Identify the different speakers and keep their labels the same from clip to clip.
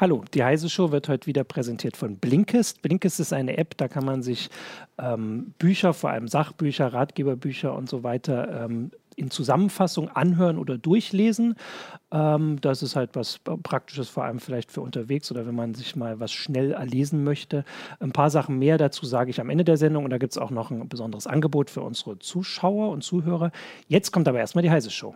Speaker 1: Hallo, die Heise Show wird heute wieder präsentiert von Blinkist. Blinkist ist eine App, da kann man sich ähm, Bücher, vor allem Sachbücher, Ratgeberbücher und so weiter ähm, in Zusammenfassung anhören oder durchlesen. Ähm, das ist halt was Praktisches, vor allem vielleicht für unterwegs oder wenn man sich mal was schnell erlesen möchte. Ein paar Sachen mehr dazu sage ich am Ende der Sendung und da gibt es auch noch ein besonderes Angebot für unsere Zuschauer und Zuhörer. Jetzt kommt aber erstmal die Heise Show.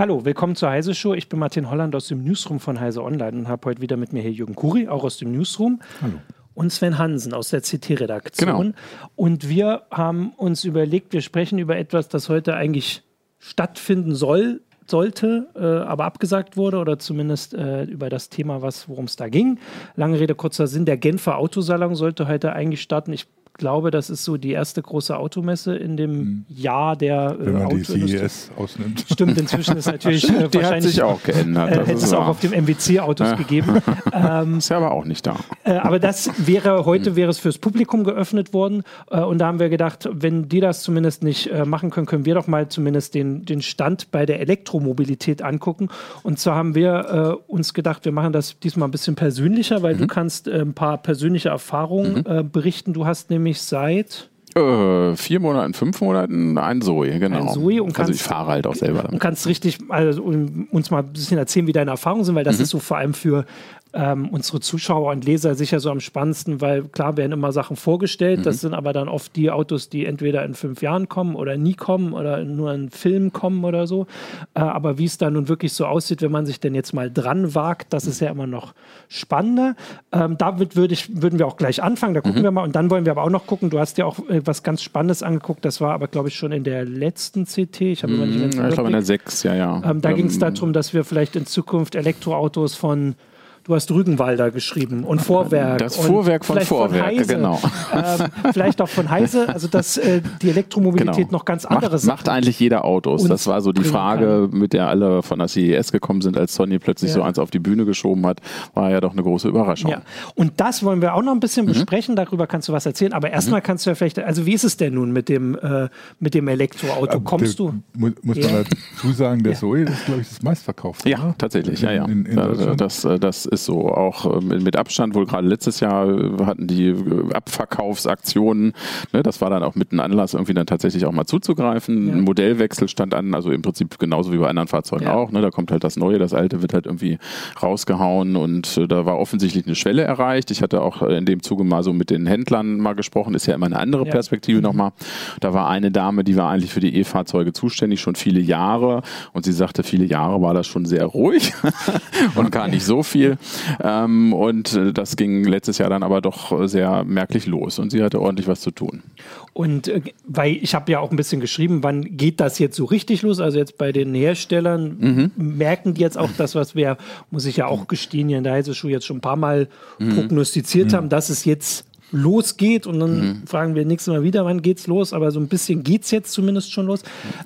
Speaker 1: Hallo, willkommen zur Heise Show. Ich bin Martin Holland aus dem Newsroom von Heise Online und habe heute wieder mit mir hier Jürgen Kuri, auch aus dem Newsroom. Hallo. Und Sven Hansen aus der CT-Redaktion. Genau. Und wir haben uns überlegt, wir sprechen über etwas, das heute eigentlich stattfinden soll, sollte, äh, aber abgesagt wurde oder zumindest äh, über das Thema, worum es da ging. Lange Rede, kurzer Sinn, der Genfer Autosalon sollte heute eigentlich starten. Ich glaube, das ist so die erste große Automesse in dem hm. Jahr der
Speaker 2: äh, Wenn man die CES ausnimmt.
Speaker 1: Stimmt, inzwischen ist natürlich
Speaker 3: äh, die hat sich auch geändert.
Speaker 1: Äh, hätte es auch auf dem MWC-Autos ja. gegeben.
Speaker 3: Ähm, ist ja aber auch nicht da.
Speaker 1: Äh, aber das wäre, heute hm. wäre es fürs Publikum geöffnet worden äh, und da haben wir gedacht, wenn die das zumindest nicht äh, machen können, können wir doch mal zumindest den, den Stand bei der Elektromobilität angucken. Und zwar haben wir uns gedacht, wir machen das diesmal ein bisschen persönlicher, weil mhm. du kannst ein paar persönliche Erfahrungen mhm. berichten. Du hast nämlich mich seit
Speaker 3: äh, vier Monaten, fünf Monaten ein Zoe, genau.
Speaker 1: Ein Zoe
Speaker 3: und also ich fahre halt auch selber damit.
Speaker 1: Und kannst richtig also, uns mal ein bisschen erzählen, wie deine Erfahrungen sind, weil das mhm. ist so vor allem für ähm, unsere Zuschauer und Leser sicher so am spannendsten, weil klar werden immer Sachen vorgestellt, mhm. das sind aber dann oft die Autos, die entweder in fünf Jahren kommen oder nie kommen oder nur in Film kommen oder so. Äh, aber wie es da nun wirklich so aussieht, wenn man sich denn jetzt mal dran wagt, das ist ja immer noch spannender. Ähm, damit würd ich, würden wir auch gleich anfangen, da gucken mhm. wir mal und dann wollen wir aber auch noch gucken, du hast ja auch äh, was ganz Spannendes angeguckt, das war aber glaube ich schon in der letzten CT,
Speaker 3: ich habe mhm. nicht mehr Ich glaube in der 6, ja, ja.
Speaker 1: Ähm, da ging es ähm, darum, dass wir vielleicht in Zukunft Elektroautos von Du hast Rügenwalder geschrieben und Vorwerk.
Speaker 3: Das Vorwerk von Vorwerk,
Speaker 1: von
Speaker 3: genau.
Speaker 1: Ähm, vielleicht auch von Heise, also dass äh, die Elektromobilität genau. noch ganz anderes
Speaker 3: macht, macht eigentlich jeder Autos. Das war so die Frage, kann. mit der alle von der CES gekommen sind, als Sony plötzlich ja. so eins auf die Bühne geschoben hat, war ja doch eine große Überraschung. Ja.
Speaker 1: Und das wollen wir auch noch ein bisschen mhm. besprechen, darüber kannst du was erzählen, aber erstmal mhm. kannst du ja vielleicht, also wie ist es denn nun mit dem, äh, mit dem Elektroauto? Ähm, Kommst der, du?
Speaker 2: Muss, muss ja. man dazu sagen, der Zoe ist, glaube ich, das meistverkaufte.
Speaker 3: Ja, oder? tatsächlich, ja, ja. In, in, in das, das ist so auch äh, mit Abstand, wohl gerade letztes Jahr äh, hatten die äh, Abverkaufsaktionen. Ne, das war dann auch mit einem Anlass, irgendwie dann tatsächlich auch mal zuzugreifen. Ja. Ein Modellwechsel stand an, also im Prinzip genauso wie bei anderen Fahrzeugen ja. auch. Ne, da kommt halt das Neue, das Alte wird halt irgendwie rausgehauen und da war offensichtlich eine Schwelle erreicht. Ich hatte auch in dem Zuge mal so mit den Händlern mal gesprochen, ist ja immer eine andere ja. Perspektive mhm. nochmal. Da war eine Dame, die war eigentlich für die E-Fahrzeuge zuständig, schon viele Jahre und sie sagte, viele Jahre war das schon sehr ruhig und gar nicht so viel. Ähm, und äh, das ging letztes Jahr dann aber doch sehr merklich los und sie hatte ordentlich was zu tun.
Speaker 1: Und äh, weil ich habe ja auch ein bisschen geschrieben, wann geht das jetzt so richtig los? Also jetzt bei den Herstellern mhm. merken die jetzt auch das, was wir, muss ich ja auch gestehen, hier in der Heise jetzt schon ein paar Mal mhm. prognostiziert mhm. haben, dass es jetzt losgeht und dann mhm. fragen wir nächstes Mal wieder, wann geht's los, aber so ein bisschen geht es jetzt zumindest schon los.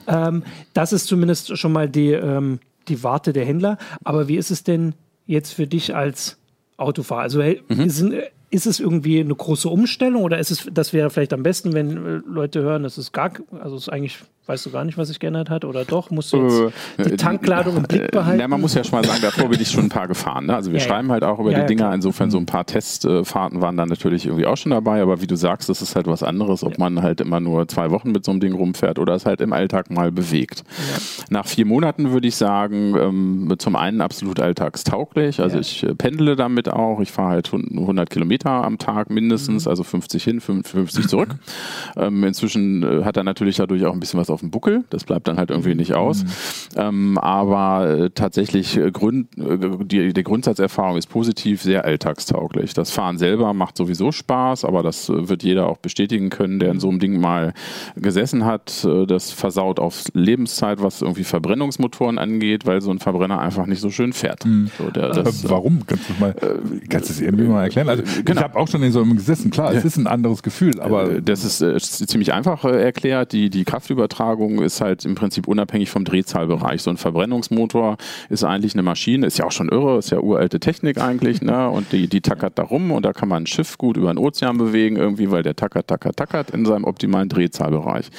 Speaker 1: Ähm, das ist zumindest schon mal die, ähm, die Warte der Händler. Aber wie ist es denn jetzt für dich als Autofahrer? Also mhm. sind, ist es irgendwie eine große Umstellung oder ist es, das wäre vielleicht am besten, wenn äh, Leute hören, das ist gar, also es ist eigentlich Weißt du gar nicht, was sich geändert hat? Oder doch? Musst du jetzt die äh, Tankladung im Blick äh, behalten?
Speaker 3: Na, man muss ja schon mal sagen, davor bin ich schon ein paar gefahren. Ne? Also wir ja, schreiben halt auch über ja, die Dinger. Klar. Insofern so ein paar Testfahrten waren dann natürlich irgendwie auch schon dabei. Aber wie du sagst, das ist halt was anderes, ob man halt immer nur zwei Wochen mit so einem Ding rumfährt oder es halt im Alltag mal bewegt. Nach vier Monaten würde ich sagen, ähm, zum einen absolut alltagstauglich. Also ich äh, pendle damit auch. Ich fahre halt 100 Kilometer am Tag mindestens, mhm. also 50 hin, 50 zurück. ähm, inzwischen äh, hat er natürlich dadurch auch ein bisschen was auf dem Buckel. Das bleibt dann halt irgendwie nicht aus. Mhm. Ähm, aber äh, tatsächlich äh, Grund, äh, die, die Grundsatzerfahrung ist positiv, sehr alltagstauglich. Das Fahren selber macht sowieso Spaß, aber das äh, wird jeder auch bestätigen können, der in so einem Ding mal gesessen hat. Äh, das versaut auf Lebenszeit, was irgendwie Verbrennungsmotoren angeht, weil so ein Verbrenner einfach nicht so schön fährt. Mhm.
Speaker 2: So, der, das, warum? Kannst du mal, kannst du es irgendwie mal erklären? Also genau. ich habe auch schon in so einem gesessen. Klar, es ist ein anderes Gefühl, aber
Speaker 3: das ist, ist ziemlich einfach erklärt. Die, die Kraftübertragung Kraftübertragung ist halt im Prinzip unabhängig vom Drehzahlbereich. So ein Verbrennungsmotor ist eigentlich eine Maschine, ist ja auch schon irre, ist ja uralte Technik eigentlich, ne? Und die, die tackert da rum und da kann man ein Schiff gut über den Ozean bewegen, irgendwie, weil der tackert, tackert, tackert in seinem optimalen Drehzahlbereich.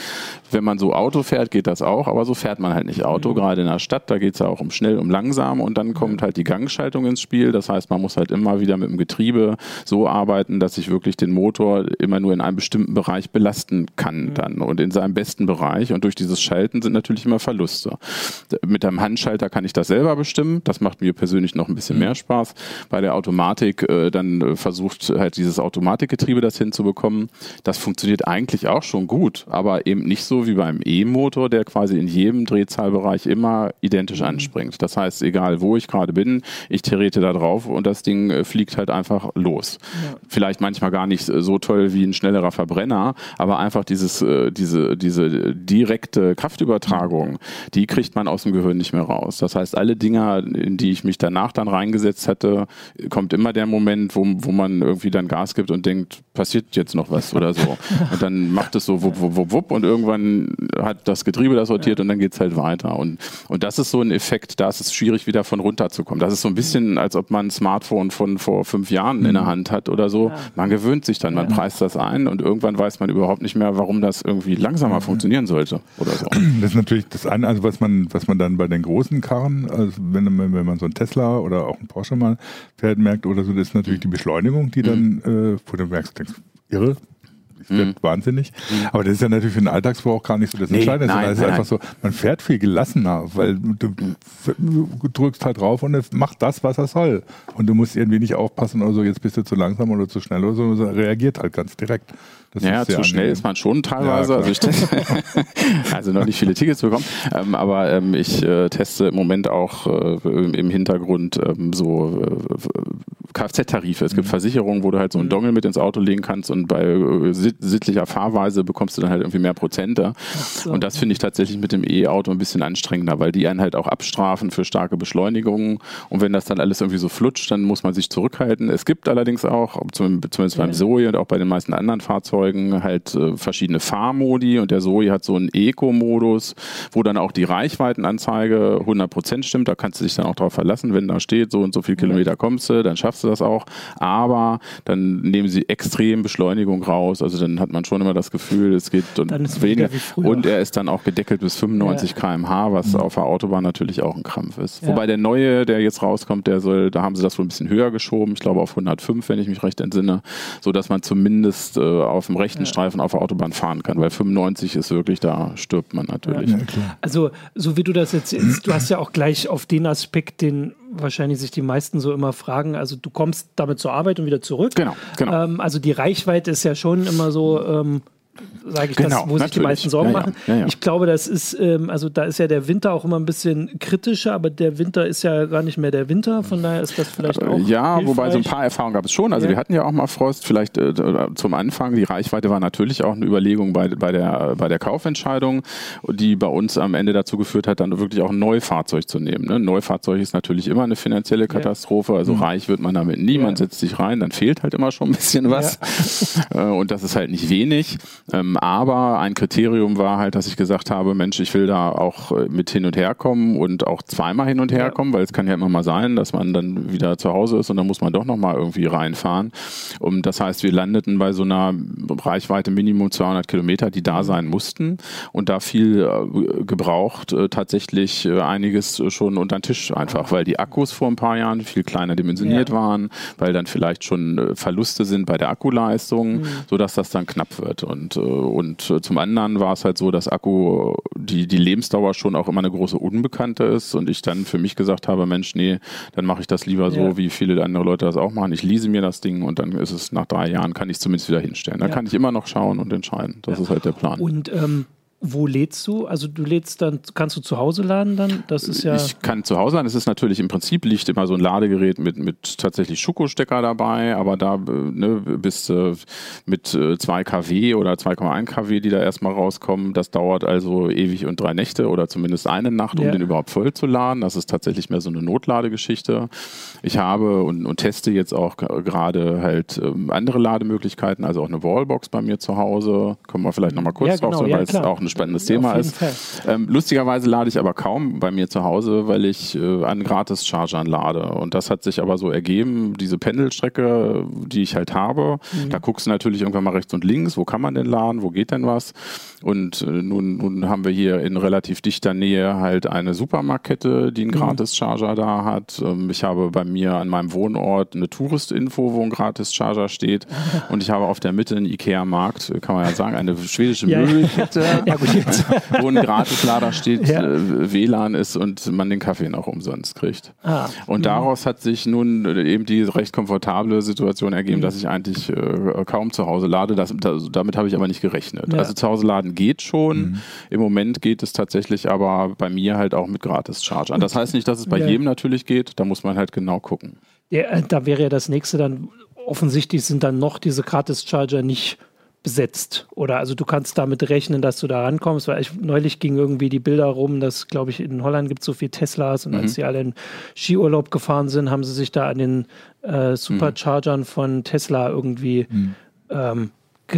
Speaker 3: Wenn man so Auto fährt, geht das auch, aber so fährt man halt nicht Auto, mhm. gerade in der Stadt, da geht es ja auch um schnell, um langsam und dann kommt halt die Gangschaltung ins Spiel. Das heißt, man muss halt immer wieder mit dem Getriebe so arbeiten, dass ich wirklich den Motor immer nur in einem bestimmten Bereich belasten kann dann und in seinem besten Bereich. Und durch dieses Schalten sind natürlich immer Verluste. Mit einem Handschalter kann ich das selber bestimmen. Das macht mir persönlich noch ein bisschen mhm. mehr Spaß. Bei der Automatik äh, dann äh, versucht halt dieses Automatikgetriebe das hinzubekommen. Das funktioniert eigentlich auch schon gut, aber eben nicht so wie beim E-Motor, der quasi in jedem Drehzahlbereich immer identisch mhm. anspringt. Das heißt, egal wo ich gerade bin, ich trete da drauf und das Ding äh, fliegt halt einfach los. Ja. Vielleicht manchmal gar nicht so toll wie ein schnellerer Verbrenner, aber einfach dieses, äh, diese, diese direkte Kraftübertragung, die kriegt man aus dem Gehirn nicht mehr raus. Das heißt, alle Dinger, in die ich mich danach dann reingesetzt hätte, kommt immer der Moment, wo, wo man irgendwie dann Gas gibt und denkt, passiert jetzt noch was oder so. Und dann macht es so wupp, wupp, wupp, wupp und irgendwann hat das Getriebe das sortiert und dann geht es halt weiter. Und, und das ist so ein Effekt, da ist es schwierig, wieder von runterzukommen. Das ist so ein bisschen, als ob man ein Smartphone von vor fünf Jahren mhm. in der mhm. Hand hat oder so. Man gewöhnt sich dann, man preist das ein und irgendwann weiß man überhaupt nicht mehr, warum das irgendwie langsamer funktionieren sollte oder so.
Speaker 2: Das ist natürlich das eine, also was man, was man dann bei den großen Karren, also wenn, wenn man so ein Tesla oder auch ein Porsche mal fährt, merkt oder so, das ist natürlich die Beschleunigung, die dann, mhm. äh, wo du merkst, denkst, irre, ich werde mhm. wahnsinnig. Mhm. Aber das ist ja natürlich für den Alltagsbau auch gar nicht so das nee, Entscheidende, sondern es ist einfach so, man fährt viel gelassener, weil du, drückst halt drauf und es macht das, was er soll. Und du musst irgendwie nicht aufpassen oder so, jetzt bist du zu langsam oder zu schnell oder so, sondern reagiert halt ganz direkt.
Speaker 3: Das ja, zu schnell ist man schon teilweise. Ja, also, ich also noch nicht viele Tickets bekommen. Ähm, aber ähm, ich äh, teste im Moment auch äh, im Hintergrund ähm, so äh, Kfz-Tarife. Es gibt mhm. Versicherungen, wo du halt so einen mhm. Dongle mit ins Auto legen kannst und bei äh, sittlicher Fahrweise bekommst du dann halt irgendwie mehr Prozente. So. Und das finde ich tatsächlich mit dem E-Auto ein bisschen anstrengender, weil die einen halt auch abstrafen für starke Beschleunigungen. Und wenn das dann alles irgendwie so flutscht, dann muss man sich zurückhalten. Es gibt allerdings auch, zumindest beim Zoe und auch bei den meisten anderen Fahrzeugen, halt äh, verschiedene Fahrmodi. Und der Zoe hat so einen Eco-Modus, wo dann auch die Reichweitenanzeige 100% stimmt. Da kannst du dich dann auch darauf verlassen, wenn da steht, so und so viele Kilometer kommst du, dann schaffst du das auch. Aber dann nehmen sie extrem Beschleunigung raus. Also dann hat man schon immer das Gefühl, es geht und weniger. Und er ist dann auch gedeckelt bis 95 ja. km/h, was mhm. auf der Autobahn natürlich auch ein Krampf ist. Ja. Wobei der neue, der jetzt rauskommt, der soll, da haben sie das wohl ein bisschen höher geschoben. Ich glaube auf 105, wenn ich mich recht entsinne, so dass man zumindest äh, auf dem rechten ja. Streifen auf der Autobahn fahren kann, weil 95 ist wirklich, da stirbt man natürlich.
Speaker 1: also so wie du das jetzt, du hast ja auch gleich auf den Aspekt, den wahrscheinlich sich die meisten so immer fragen. Also du kommst damit zur Arbeit und wieder zurück.
Speaker 3: Genau, genau.
Speaker 1: Ähm, also die Reichweite ist ja schon immer so. Ähm, sage ich genau, das, wo sich die meisten Sorgen ja, machen. Ja, ja, ich glaube, das ist, ähm, also da ist ja der Winter auch immer ein bisschen kritischer, aber der Winter ist ja gar nicht mehr der Winter, von daher ist das vielleicht auch.
Speaker 3: Ja, hilfreich. wobei so ein paar Erfahrungen gab es schon. Also wir hatten ja auch mal Frost, vielleicht äh, zum Anfang, die Reichweite war natürlich auch eine Überlegung bei, bei, der, bei der Kaufentscheidung, die bei uns am Ende dazu geführt hat, dann wirklich auch ein Neufahrzeug zu nehmen. Ne? Ein Neufahrzeug ist natürlich immer eine finanzielle Katastrophe, also mhm. reich wird man damit nie, man setzt sich rein, dann fehlt halt immer schon ein bisschen was. Äh, und das ist halt nicht wenig. Ähm, aber ein Kriterium war halt, dass ich gesagt habe, Mensch, ich will da auch äh, mit hin und her kommen und auch zweimal hin und her kommen, weil es kann ja immer mal sein, dass man dann wieder zu Hause ist und dann muss man doch nochmal irgendwie reinfahren. Und das heißt, wir landeten bei so einer Reichweite Minimum 200 Kilometer, die da sein mussten und da viel äh, gebraucht, äh, tatsächlich einiges schon unter den Tisch einfach, weil die Akkus vor ein paar Jahren viel kleiner dimensioniert ja. waren, weil dann vielleicht schon Verluste sind bei der Akkuleistung, mhm. sodass das dann knapp wird. Und und äh, zum anderen war es halt so, dass Akku, die, die Lebensdauer schon auch immer eine große Unbekannte ist und ich dann für mich gesagt habe, Mensch, nee, dann mache ich das lieber so, ja. wie viele andere Leute das auch machen. Ich lease mir das Ding und dann ist es nach drei Jahren, kann ich es zumindest wieder hinstellen. Da ja. kann ich immer noch schauen und entscheiden. Das ja. ist halt der Plan.
Speaker 1: Und ähm, wo lädst du? Also du lädst dann, kannst du zu Hause laden dann? Das ist ja.
Speaker 3: Ich kann zu Hause laden. Es ist natürlich im Prinzip liegt immer so ein Ladegerät mit, mit tatsächlich Schuko-Stecker dabei, aber da ne, bis äh, mit 2 äh, kW oder 2,1 kW, die da erstmal rauskommen, das dauert also ewig und drei Nächte oder zumindest eine Nacht, um ja. den überhaupt voll zu laden. Das ist tatsächlich mehr so eine Notladegeschichte. Ich habe und, und teste jetzt auch gerade halt ähm, andere Lademöglichkeiten, also auch eine Wallbox bei mir zu Hause. Kommen wir vielleicht nochmal kurz ja, genau, drauf, weil ja, es auch eine spannendes Thema ist. Ähm, lustigerweise lade ich aber kaum bei mir zu Hause, weil ich äh, an Gratis-Chargern lade. Und das hat sich aber so ergeben, diese Pendelstrecke, die ich halt habe, mhm. da guckst du natürlich irgendwann mal rechts und links, wo kann man denn laden, wo geht denn was. Und äh, nun, nun haben wir hier in relativ dichter Nähe halt eine Supermarktkette, die einen mhm. Gratis-Charger da hat. Ähm, ich habe bei mir an meinem Wohnort eine Tourist-Info, wo ein Gratis-Charger steht. Und ich habe auf der Mitte einen Ikea-Markt, kann man ja sagen, eine schwedische ja, Möbelkette, ja, wo ein Gratislader steht, ja. äh, WLAN ist und man den Kaffee noch umsonst kriegt. Ah, und mh. daraus hat sich nun eben die recht komfortable Situation ergeben, mhm. dass ich eigentlich äh, kaum zu Hause lade. Das, das, damit habe ich aber nicht gerechnet. Also zu Hause laden geht schon. Mhm. Im Moment geht es tatsächlich aber bei mir halt auch mit Gratis-Chargern. Das heißt nicht, dass es bei jedem natürlich geht. Da muss man halt genau gucken.
Speaker 1: Ja, da wäre ja das nächste dann offensichtlich sind dann noch diese Gratis-Charger nicht besetzt. Oder also du kannst damit rechnen, dass du da rankommst, weil ich, neulich ging irgendwie die Bilder rum, dass, glaube ich, in Holland gibt es so viele Teslas und mhm. als sie alle in Skiurlaub gefahren sind, haben sie sich da an den äh, Superchargern mhm. von Tesla irgendwie mhm. ähm,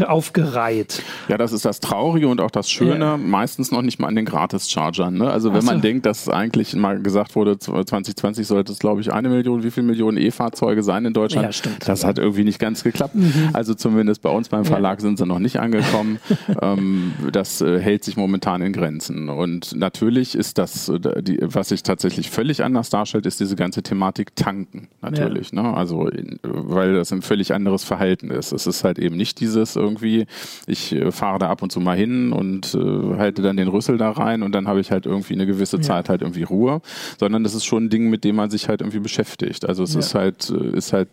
Speaker 1: aufgereiht.
Speaker 3: Ja, das ist das Traurige und auch das Schöne, ja. meistens noch nicht mal an den Gratis-Chargern. Ne? Also wenn so. man denkt, dass eigentlich mal gesagt wurde, 2020 sollte es, glaube ich, eine Million, wie viele Millionen E-Fahrzeuge sein in Deutschland? Ja, stimmt. Das hat irgendwie nicht ganz geklappt. Mhm. Also zumindest bei uns beim Verlag ja. sind sie noch nicht angekommen. ähm, das äh, hält sich momentan in Grenzen. Und natürlich ist das, äh, die, was sich tatsächlich völlig anders darstellt, ist diese ganze Thematik Tanken. Natürlich. Ne? Also, in, weil das ein völlig anderes Verhalten ist. Es ist halt eben nicht dieses irgendwie. Ich äh, fahre da ab und zu mal hin und äh, halte dann den Rüssel da rein und dann habe ich halt irgendwie eine gewisse Zeit halt irgendwie Ruhe, sondern das ist schon ein Ding, mit dem man sich halt irgendwie beschäftigt. Also es ja. ist halt, äh, ist halt,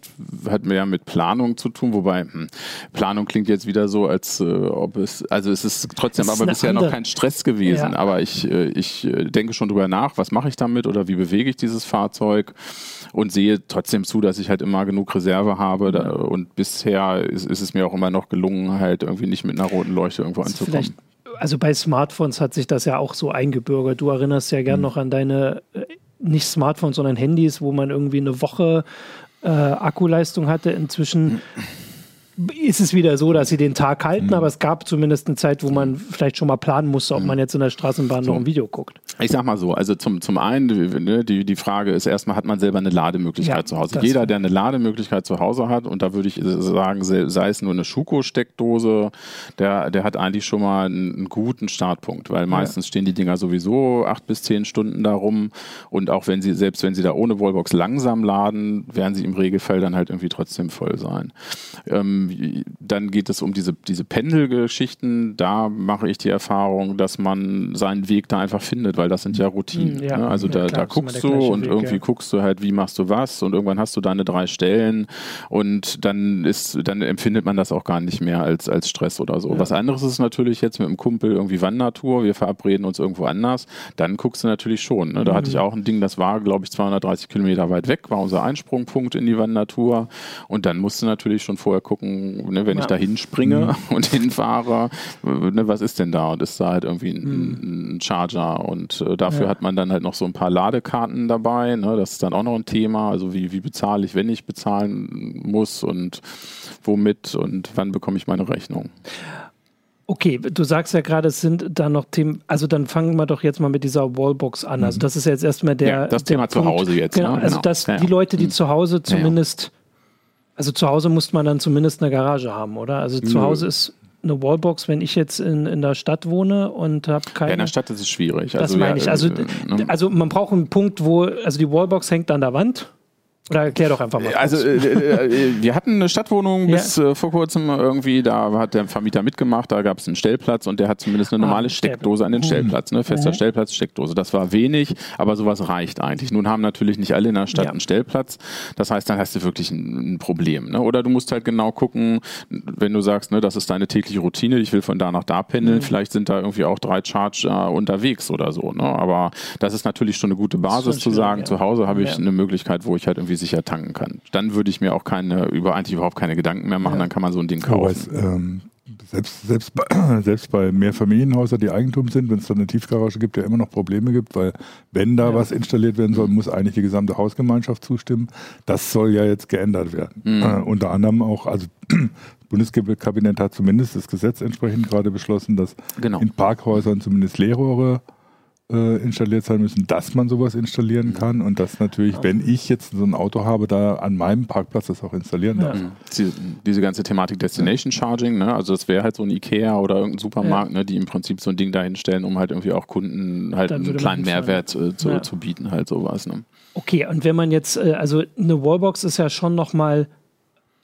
Speaker 3: hat mehr mit Planung zu tun, wobei hm, Planung klingt jetzt wieder so, als äh, ob es, also es ist trotzdem ist aber bisher andere. noch kein Stress gewesen, ja. aber ich, äh, ich denke schon drüber nach, was mache ich damit oder wie bewege ich dieses Fahrzeug und sehe trotzdem zu, dass ich halt immer genug Reserve habe da, und bisher ist, ist es mir auch immer noch gelungen, halt irgendwie nicht mit einer roten Leuchte irgendwo anzukommen. Vielleicht,
Speaker 1: also bei Smartphones hat sich das ja auch so eingebürgert. Du erinnerst ja gern mhm. noch an deine, äh, nicht Smartphones, sondern Handys, wo man irgendwie eine Woche äh, Akkuleistung hatte. Inzwischen ist es wieder so, dass sie den Tag halten, mhm. aber es gab zumindest eine Zeit, wo man vielleicht schon mal planen musste, ob mhm. man jetzt in der Straßenbahn so. noch ein Video guckt.
Speaker 3: Ich sag mal so, also zum, zum einen, ne, die, die Frage ist erstmal, hat man selber eine Lademöglichkeit ja, zu Hause? Jeder, der eine Lademöglichkeit zu Hause hat, und da würde ich sagen, sei es nur eine Schuko-Steckdose, der, der hat eigentlich schon mal einen, einen guten Startpunkt, weil meistens ja. stehen die Dinger sowieso acht bis zehn Stunden da rum und auch wenn sie, selbst wenn sie da ohne Wallbox langsam laden, werden sie im Regelfall dann halt irgendwie trotzdem voll sein. Ähm, dann geht es um diese, diese Pendelgeschichten. Da mache ich die Erfahrung, dass man seinen Weg da einfach findet, weil das sind ja Routinen. Ja, ne? Also da, ja, klar, da guckst du und Weg, irgendwie ja. guckst du halt, wie machst du was und irgendwann hast du deine drei Stellen und dann ist, dann empfindet man das auch gar nicht mehr als, als Stress oder so. Was anderes ist natürlich jetzt mit einem Kumpel irgendwie Wandertour, wir verabreden uns irgendwo anders, dann guckst du natürlich schon. Ne? Da mhm. hatte ich auch ein Ding, das war, glaube ich, 230 Kilometer weit weg, war unser Einsprungpunkt in die Wandertour und dann musst du natürlich schon vorher gucken, ne, wenn ja. ich da hinspringe mhm. und hinfahre, ne, was ist denn da? Und ist da halt irgendwie ein, mhm. ein Charger und äh, dafür ja. hat man dann halt noch so ein paar Ladekarten dabei. Ne? Das ist dann auch noch ein Thema. Also wie, wie bezahle ich, wenn ich bezahlen muss und womit und wann bekomme ich meine Rechnung?
Speaker 1: Okay, du sagst ja gerade, es sind da noch Themen, also dann fangen wir doch jetzt mal mit dieser Wallbox an. Also mhm. das ist jetzt erstmal der. Ja,
Speaker 3: das Thema
Speaker 1: Punkt.
Speaker 3: zu Hause jetzt.
Speaker 1: Genau, ne? also genau. dass ja, die Leute, die mhm. zu Hause zumindest also zu Hause muss man dann zumindest eine Garage haben, oder? Also zu Hause ist eine Wallbox, wenn ich jetzt in, in der Stadt wohne und habe keine. Ja,
Speaker 3: in der Stadt ist es schwierig.
Speaker 1: Das also, meine ich. Also, äh, ne? also man braucht einen Punkt, wo, also die Wallbox hängt an der Wand oder erklär doch einfach mal.
Speaker 3: Also äh, äh, äh, wir hatten eine Stadtwohnung ja. bis äh, vor kurzem irgendwie, da hat der Vermieter mitgemacht, da gab es einen Stellplatz und der hat zumindest eine ah, normale ah, Steckdose an den Stellplatz, ne? fester mhm. Stellplatz, Steckdose. Das war wenig, aber sowas reicht eigentlich. Nun haben natürlich nicht alle in der Stadt ja. einen Stellplatz, das heißt, dann hast du wirklich ein, ein Problem. Ne? Oder du musst halt genau gucken, wenn du sagst, ne, das ist deine tägliche Routine, ich will von da nach da pendeln, mhm. vielleicht sind da irgendwie auch drei Charger unterwegs oder so. Ne? Aber das ist natürlich schon eine gute Basis zu sagen, ja. zu Hause habe ich eine Möglichkeit, wo ich halt irgendwie irgendwie sicher tanken kann. Dann würde ich mir auch keine, über eigentlich überhaupt keine Gedanken mehr machen, ja. dann kann man so ein Ding kaufen. Aber ähm,
Speaker 2: selbst, selbst, bei, selbst bei Mehrfamilienhäusern, die Eigentum sind, wenn es da eine Tiefgarage gibt, ja immer noch Probleme gibt, weil wenn da ja. was installiert werden soll, muss eigentlich die gesamte Hausgemeinschaft zustimmen. Das soll ja jetzt geändert werden. Mhm. Äh, unter anderem auch, also Bundeskabinett hat zumindest das Gesetz entsprechend gerade beschlossen, dass genau. in Parkhäusern zumindest Leerrohre äh, installiert sein müssen, dass man sowas installieren mhm. kann und dass natürlich, wenn ich jetzt so ein Auto habe, da an meinem Parkplatz das auch installieren darf. Ja.
Speaker 3: Diese, diese, ganze Thematik Destination Charging, ne? also das wäre halt so ein Ikea oder irgendein Supermarkt, ja. ne? die im Prinzip so ein Ding dahinstellen, um halt irgendwie auch Kunden halt einen kleinen Mehrwert äh, zu, ja. zu, bieten, halt sowas. Ne?
Speaker 1: Okay, und wenn man jetzt, äh, also eine Wallbox ist ja schon nochmal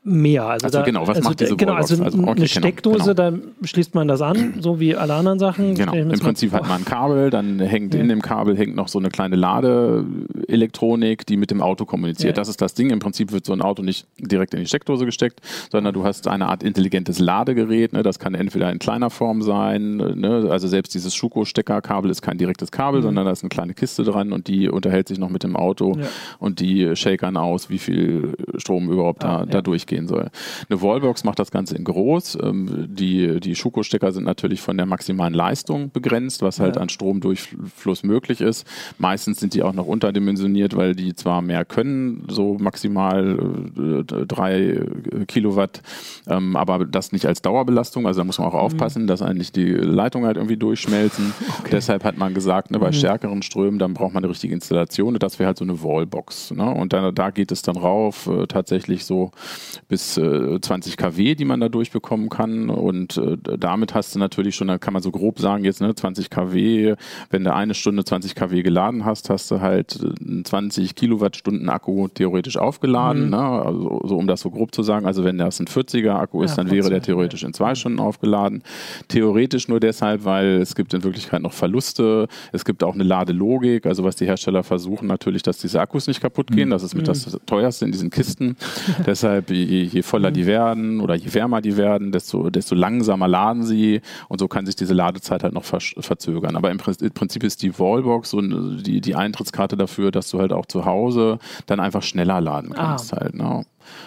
Speaker 1: mehr. Also,
Speaker 3: also
Speaker 1: da,
Speaker 3: genau, was
Speaker 1: also,
Speaker 3: macht diese
Speaker 1: genau, also, also okay, eine Steckdose, genau. da schließt man das an, so wie alle anderen Sachen.
Speaker 3: Genau, im Prinzip hat man ein Kabel, dann hängt ja. in dem Kabel hängt noch so eine kleine Ladeelektronik, die mit dem Auto kommuniziert. Ja. Das ist das Ding. Im Prinzip wird so ein Auto nicht direkt in die Steckdose gesteckt, sondern du hast eine Art intelligentes Ladegerät. Ne? Das kann entweder in kleiner Form sein, ne? also selbst dieses Schuko-Steckerkabel ist kein direktes Kabel, mhm. sondern da ist eine kleine Kiste dran und die unterhält sich noch mit dem Auto ja. und die shakern aus, wie viel Strom überhaupt ah, da, da durchgeht gehen soll. Eine Wallbox macht das Ganze in groß. Ähm, die die Schuko-Stecker sind natürlich von der maximalen Leistung begrenzt, was halt ja. an Stromdurchfluss möglich ist. Meistens sind die auch noch unterdimensioniert, weil die zwar mehr können, so maximal äh, drei Kilowatt, ähm, aber das nicht als Dauerbelastung. Also da muss man auch mhm. aufpassen, dass eigentlich die Leitungen halt irgendwie durchschmelzen. Okay. Deshalb hat man gesagt, ne, bei mhm. stärkeren Strömen, dann braucht man eine richtige Installation. Das wäre halt so eine Wallbox. Ne? Und dann, da geht es dann rauf, äh, tatsächlich so bis äh, 20 kW, die man da durchbekommen kann. Und äh, damit hast du natürlich schon, da kann man so grob sagen, jetzt ne, 20 kW, wenn du eine Stunde 20 kW geladen hast, hast du halt 20 Kilowattstunden Akku theoretisch aufgeladen. Mhm. Ne? Also, so um das so grob zu sagen. Also wenn das ein 40er Akku ist, ja, dann wäre der theoretisch in zwei Stunden aufgeladen. Theoretisch nur deshalb, weil es gibt in Wirklichkeit noch Verluste. Es gibt auch eine Ladelogik, also was die Hersteller versuchen natürlich, dass diese Akkus nicht kaputt gehen. Mhm. Das ist mit mhm. das teuerste in diesen Kisten. deshalb je, je voller die werden oder je wärmer die werden, desto, desto langsamer laden sie und so kann sich diese Ladezeit halt noch verzögern. Aber im Prinzip ist die Wallbox so die, die Eintrittskarte dafür, dass du halt auch zu Hause dann einfach schneller laden kannst ah. halt. Ne?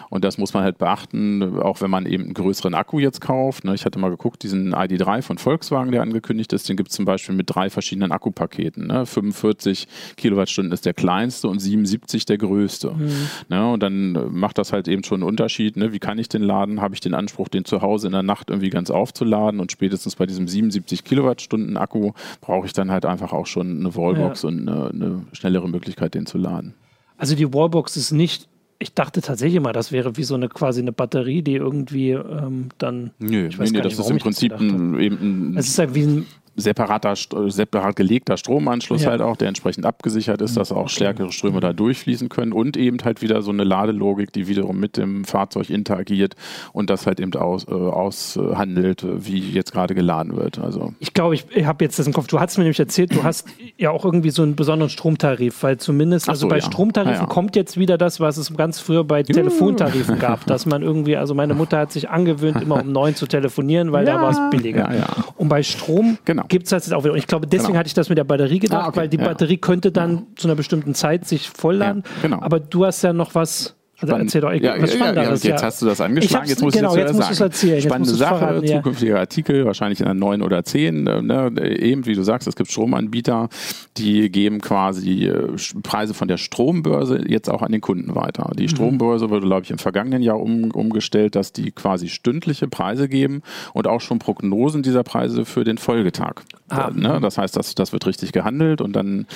Speaker 3: Und das muss man halt beachten, auch wenn man eben einen größeren Akku jetzt kauft. Ne? Ich hatte mal geguckt, diesen ID3 von Volkswagen, der angekündigt ist, den gibt es zum Beispiel mit drei verschiedenen Akkupaketen. Ne? 45 Kilowattstunden ist der kleinste und 77 der größte. Mhm. Ne? Und dann macht das halt eben schon einen Unterschied. Ne? Wie kann ich den laden? Habe ich den Anspruch, den zu Hause in der Nacht irgendwie ganz aufzuladen? Und spätestens bei diesem 77 Kilowattstunden Akku brauche ich dann halt einfach auch schon eine Wallbox ja. und eine, eine schnellere Möglichkeit, den zu laden.
Speaker 1: Also die Wallbox ist nicht ich dachte tatsächlich mal, das wäre wie so eine quasi eine Batterie, die irgendwie ähm, dann.
Speaker 3: Nö, ich weiß nee, nee, das ist im Prinzip ein, eben
Speaker 1: ein. Es ist halt wie ein
Speaker 3: separater, separat gelegter Stromanschluss ja. halt auch, der entsprechend abgesichert ist, dass auch stärkere Ströme da durchfließen können und eben halt wieder so eine Ladelogik, die wiederum mit dem Fahrzeug interagiert und das halt eben aus, äh, aushandelt, wie jetzt gerade geladen wird. Also
Speaker 1: ich glaube, ich habe jetzt das im Kopf. Du hast mir nämlich erzählt, du hast ja auch irgendwie so einen besonderen Stromtarif, weil zumindest, also so, bei ja. Stromtarifen ja, kommt jetzt wieder das, was es ganz früher bei Telefontarifen gab, dass man irgendwie, also meine Mutter hat sich angewöhnt, immer um neun zu telefonieren, weil da war es billiger. Und bei Strom genau genau. gibt es das jetzt auch wieder. Und ich glaube, deswegen genau. hatte ich das mit der Batterie gedacht, ah, okay. weil die ja. Batterie könnte dann ja. zu einer bestimmten Zeit sich vollladen. Ja, genau. Aber du hast ja noch was also erzähl doch
Speaker 3: ja, was Spannendes. Ja, jetzt hast du das angeschlagen, jetzt muss genau, ich das jetzt sagen. Erzählen. Spannende Sache, verraten, zukünftiger Artikel, wahrscheinlich in der 9 oder 10. Äh, ne, eben, wie du sagst, es gibt Stromanbieter, die geben quasi äh, Preise von der Strombörse jetzt auch an den Kunden weiter. Die mhm. Strombörse wurde, glaube ich, im vergangenen Jahr um, umgestellt, dass die quasi stündliche Preise geben und auch schon Prognosen dieser Preise für den Folgetag. Ah. Ne, das heißt, das, das wird richtig gehandelt und dann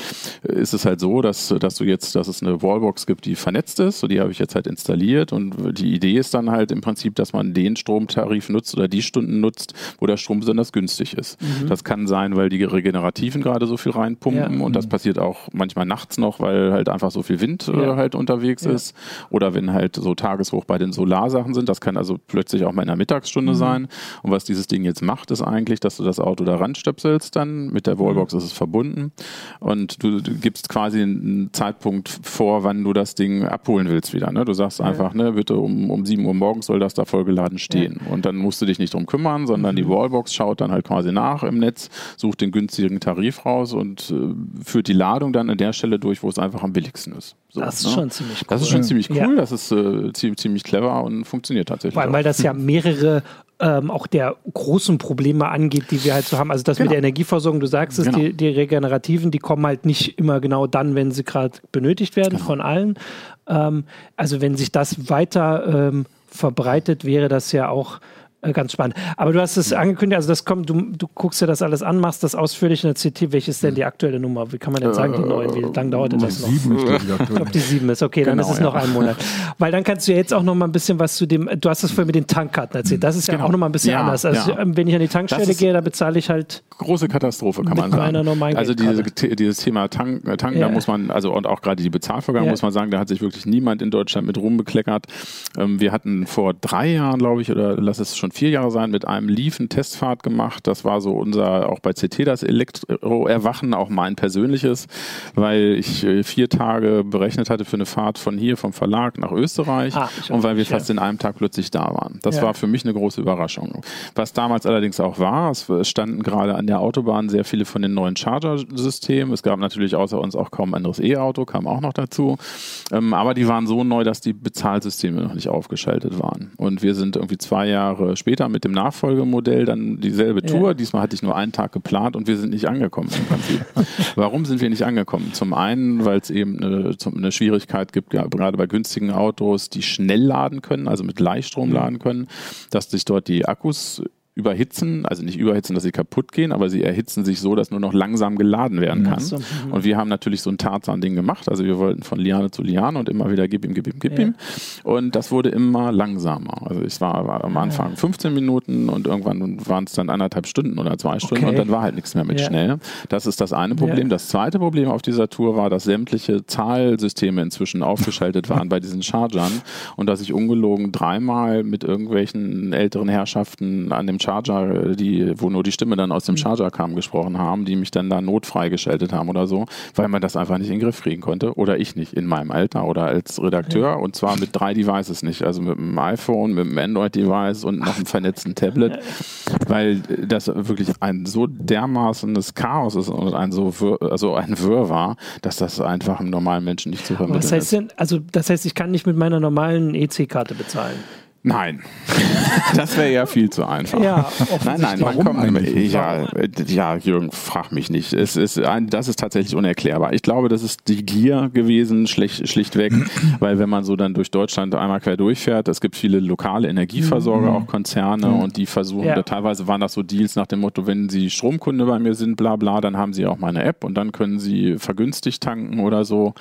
Speaker 3: ist es halt so, dass, dass du jetzt, dass es eine Wallbox gibt, die vernetzt ist. So, die habe ich jetzt halt installiert und die Idee ist dann halt im Prinzip, dass man den Stromtarif nutzt oder die Stunden nutzt, wo der Strom besonders günstig ist. Mhm. Das kann sein, weil die Regenerativen gerade so viel reinpumpen ja. und das passiert auch manchmal nachts noch, weil halt einfach so viel Wind ja. halt unterwegs ja. ist oder wenn halt so Tageshoch bei den Solarsachen sind. Das kann also plötzlich auch mal in der Mittagsstunde mhm. sein. Und was dieses Ding jetzt macht, ist eigentlich, dass du das Auto da ranstöpselst dann. Mit der Wallbox ist es verbunden und du, du, gibst quasi einen Zeitpunkt vor, wann du das Ding abholen willst wieder. Ne? Du sagst einfach, ne, bitte um, um 7 Uhr morgens soll das da vollgeladen stehen. Ja. Und dann musst du dich nicht drum kümmern, sondern mhm. die Wallbox schaut dann halt quasi nach im Netz, sucht den günstigen Tarif raus und äh, führt die Ladung dann an der Stelle durch, wo es einfach am billigsten ist.
Speaker 1: So, das ist ne? schon ziemlich cool.
Speaker 3: Das ist schon ziemlich cool, ja. das ist äh, ziemlich, ziemlich clever und funktioniert tatsächlich.
Speaker 1: Vor allem, weil das ja mehrere ähm, auch der großen Probleme angeht, die wir halt so haben. Also das genau. mit der Energieversorgung, du sagst es, genau. die, die, Regenerativen, die kommen halt nicht immer genau dann, wenn sie gerade benötigt werden genau. von allen. Ähm, also wenn sich das weiter ähm, verbreitet, wäre das ja auch ganz spannend. Aber du hast es angekündigt, also das kommt, du, du guckst dir das alles an, machst das ausführlich in der CT. Welche ist denn die aktuelle Nummer? Wie kann man denn sagen, die neue? Wie lange dauert denn das noch? Sieben ist die ich glaube, die sieben ist. Okay, genau, dann ist es noch ein Monat. Weil dann kannst du ja jetzt auch noch mal ein bisschen was zu dem, du hast es vorhin mit den Tankkarten erzählt. Das ist genau. ja auch noch mal ein bisschen ja, anders. Also ja. wenn ich an die Tankstelle gehe, da bezahle ich halt.
Speaker 3: Große Katastrophe, kann man sagen. Also diese, dieses Thema Tank, äh, Tanken, ja. da muss man, also und auch gerade die Bezahlvorgang, muss man sagen, da hat sich wirklich niemand in Deutschland mit rumbekleckert. Ähm, wir hatten vor drei Jahren, glaube ich, oder lass es schon vier Jahre sein, mit einem Liefen Testfahrt gemacht. Das war so unser, auch bei CT das Elektro-Erwachen, auch mein persönliches, weil ich äh, vier Tage berechnet hatte für eine Fahrt von hier vom Verlag nach Österreich ah, und weil wir ja. fast in einem Tag plötzlich da waren. Das ja. war für mich eine große Überraschung. Was damals allerdings auch war, es standen gerade an der Autobahn sehr viele von den neuen Charger-Systemen. Es gab natürlich außer uns auch kaum ein anderes E-Auto, kam auch noch dazu. Ähm, aber die waren so neu, dass die Bezahlsysteme noch nicht aufgeschaltet waren. Und wir sind irgendwie zwei Jahre später mit dem Nachfolgemodell dann dieselbe Tour. Ja. Diesmal hatte ich nur einen Tag geplant und wir sind nicht angekommen im Prinzip. Warum sind wir nicht angekommen? Zum einen, weil es eben eine, eine, Schwierigkeit gibt, gerade bei günstigen Autos, die schnell laden können, also mit Gleichstrom mhm. laden können, dass sich dort die Akkus überhitzen, also nicht überhitzen, dass sie kaputt gehen, aber sie erhitzen sich so, dass nur noch langsam geladen werden kann. So. Mhm. Und wir haben natürlich so ein Tarzan-Ding gemacht, also wir wollten von Liane zu Liane und immer wieder gib ihm, gib ihm, gib ja. ihm. Und das wurde immer langsamer. Also ich war, war am Anfang 15 Minuten und irgendwann waren es dann anderthalb Stunden oder zwei Stunden okay. und dann war halt nichts mehr mit ja. schnell. Das ist das eine Problem. Ja. Das zweite Problem auf dieser Tour war, dass sämtliche Zahlsysteme inzwischen aufgeschaltet waren bei diesen Chargern und dass ich ungelogen dreimal mit irgendwelchen älteren Herrschaften an dem Charger, die, wo nur die Stimme dann aus dem mhm. Charger kam, gesprochen haben, die mich dann da notfrei geschaltet haben oder so, weil man das einfach nicht in den Griff kriegen konnte. Oder ich nicht in meinem Alter oder als Redakteur. Ja. Und zwar mit drei Devices nicht. Also mit einem iPhone, mit einem Android-Device und noch einem vernetzten Tablet. Weil das wirklich ein so dermaßenes Chaos ist und ein so also ein Wirr war, dass das einfach einem normalen Menschen nicht zu vermitteln
Speaker 1: Was heißt denn, also das heißt, ich kann nicht mit meiner normalen EC-Karte bezahlen?
Speaker 3: Nein, das wäre ja viel zu einfach. Ja, nein, nein, man kommt, ja, ja, Jürgen, frag mich nicht. Es ist ein, das ist tatsächlich unerklärbar. Ich glaube, das ist die Gier gewesen, schlicht, schlichtweg, weil wenn man so dann durch Deutschland einmal quer durchfährt, es gibt viele lokale Energieversorger, mhm. auch Konzerne, mhm. und die versuchen, ja. teilweise waren das so Deals nach dem Motto, wenn sie Stromkunde bei mir sind, bla bla, dann haben sie auch meine App und dann können sie vergünstigt tanken oder so.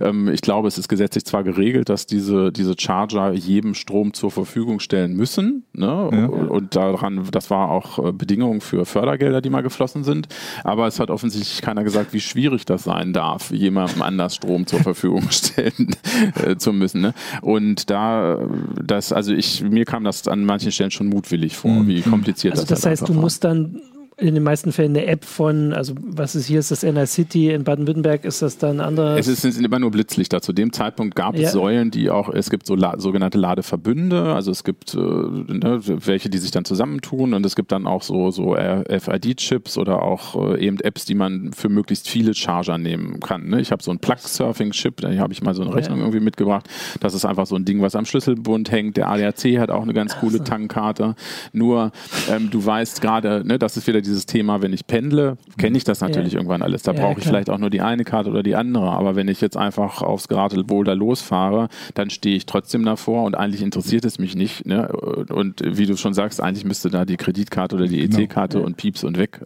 Speaker 3: Ähm, ich glaube, es ist gesetzlich zwar geregelt, dass diese, diese Charger jedem Strom zur Verfügung Verfügung stellen müssen. Ne? Ja. Und daran, das war auch äh, Bedingung für Fördergelder, die mal geflossen sind. Aber es hat offensichtlich keiner gesagt, wie schwierig das sein darf, jemandem anders Strom zur Verfügung stellen äh, zu müssen. Ne? Und da, das, also ich, mir kam das an manchen Stellen schon mutwillig vor, mhm. wie kompliziert
Speaker 1: also
Speaker 3: das,
Speaker 1: das heißt, du musst dann in den meisten Fällen eine App von, also was ist hier, ist das NR City in Baden-Württemberg, ist das dann andere?
Speaker 3: Es, ist, sind immer nur Blitzlichter. Zu dem Zeitpunkt gab ja. es Säulen, die auch, es gibt so la, sogenannte Ladeverbünde, also es gibt äh, ne, welche, die sich dann zusammentun und es gibt dann auch so, so RFID-Chips oder auch äh, eben Apps, die man für möglichst viele Charger nehmen kann. Ne? Ich habe so einen Plug-Surfing-Chip, da habe ich mal so eine Rechnung ja. irgendwie mitgebracht. Das ist einfach so ein Ding, was am Schlüsselbund hängt. Der ADAC hat auch eine ganz coole Tankkarte. Nur, ähm, du weißt gerade, ne, das ist wieder dieses Thema, wenn ich pendle, kenne ich das natürlich ja. irgendwann alles. Da ja, brauche ich vielleicht auch nur die eine Karte oder die andere. Aber wenn ich jetzt einfach aufs Geratewohl losfahre, dann stehe ich trotzdem davor und eigentlich interessiert es mich nicht. Ne? Und wie du schon sagst, eigentlich müsste da die Kreditkarte oder die genau. EC-Karte ja. und Pieps und weg.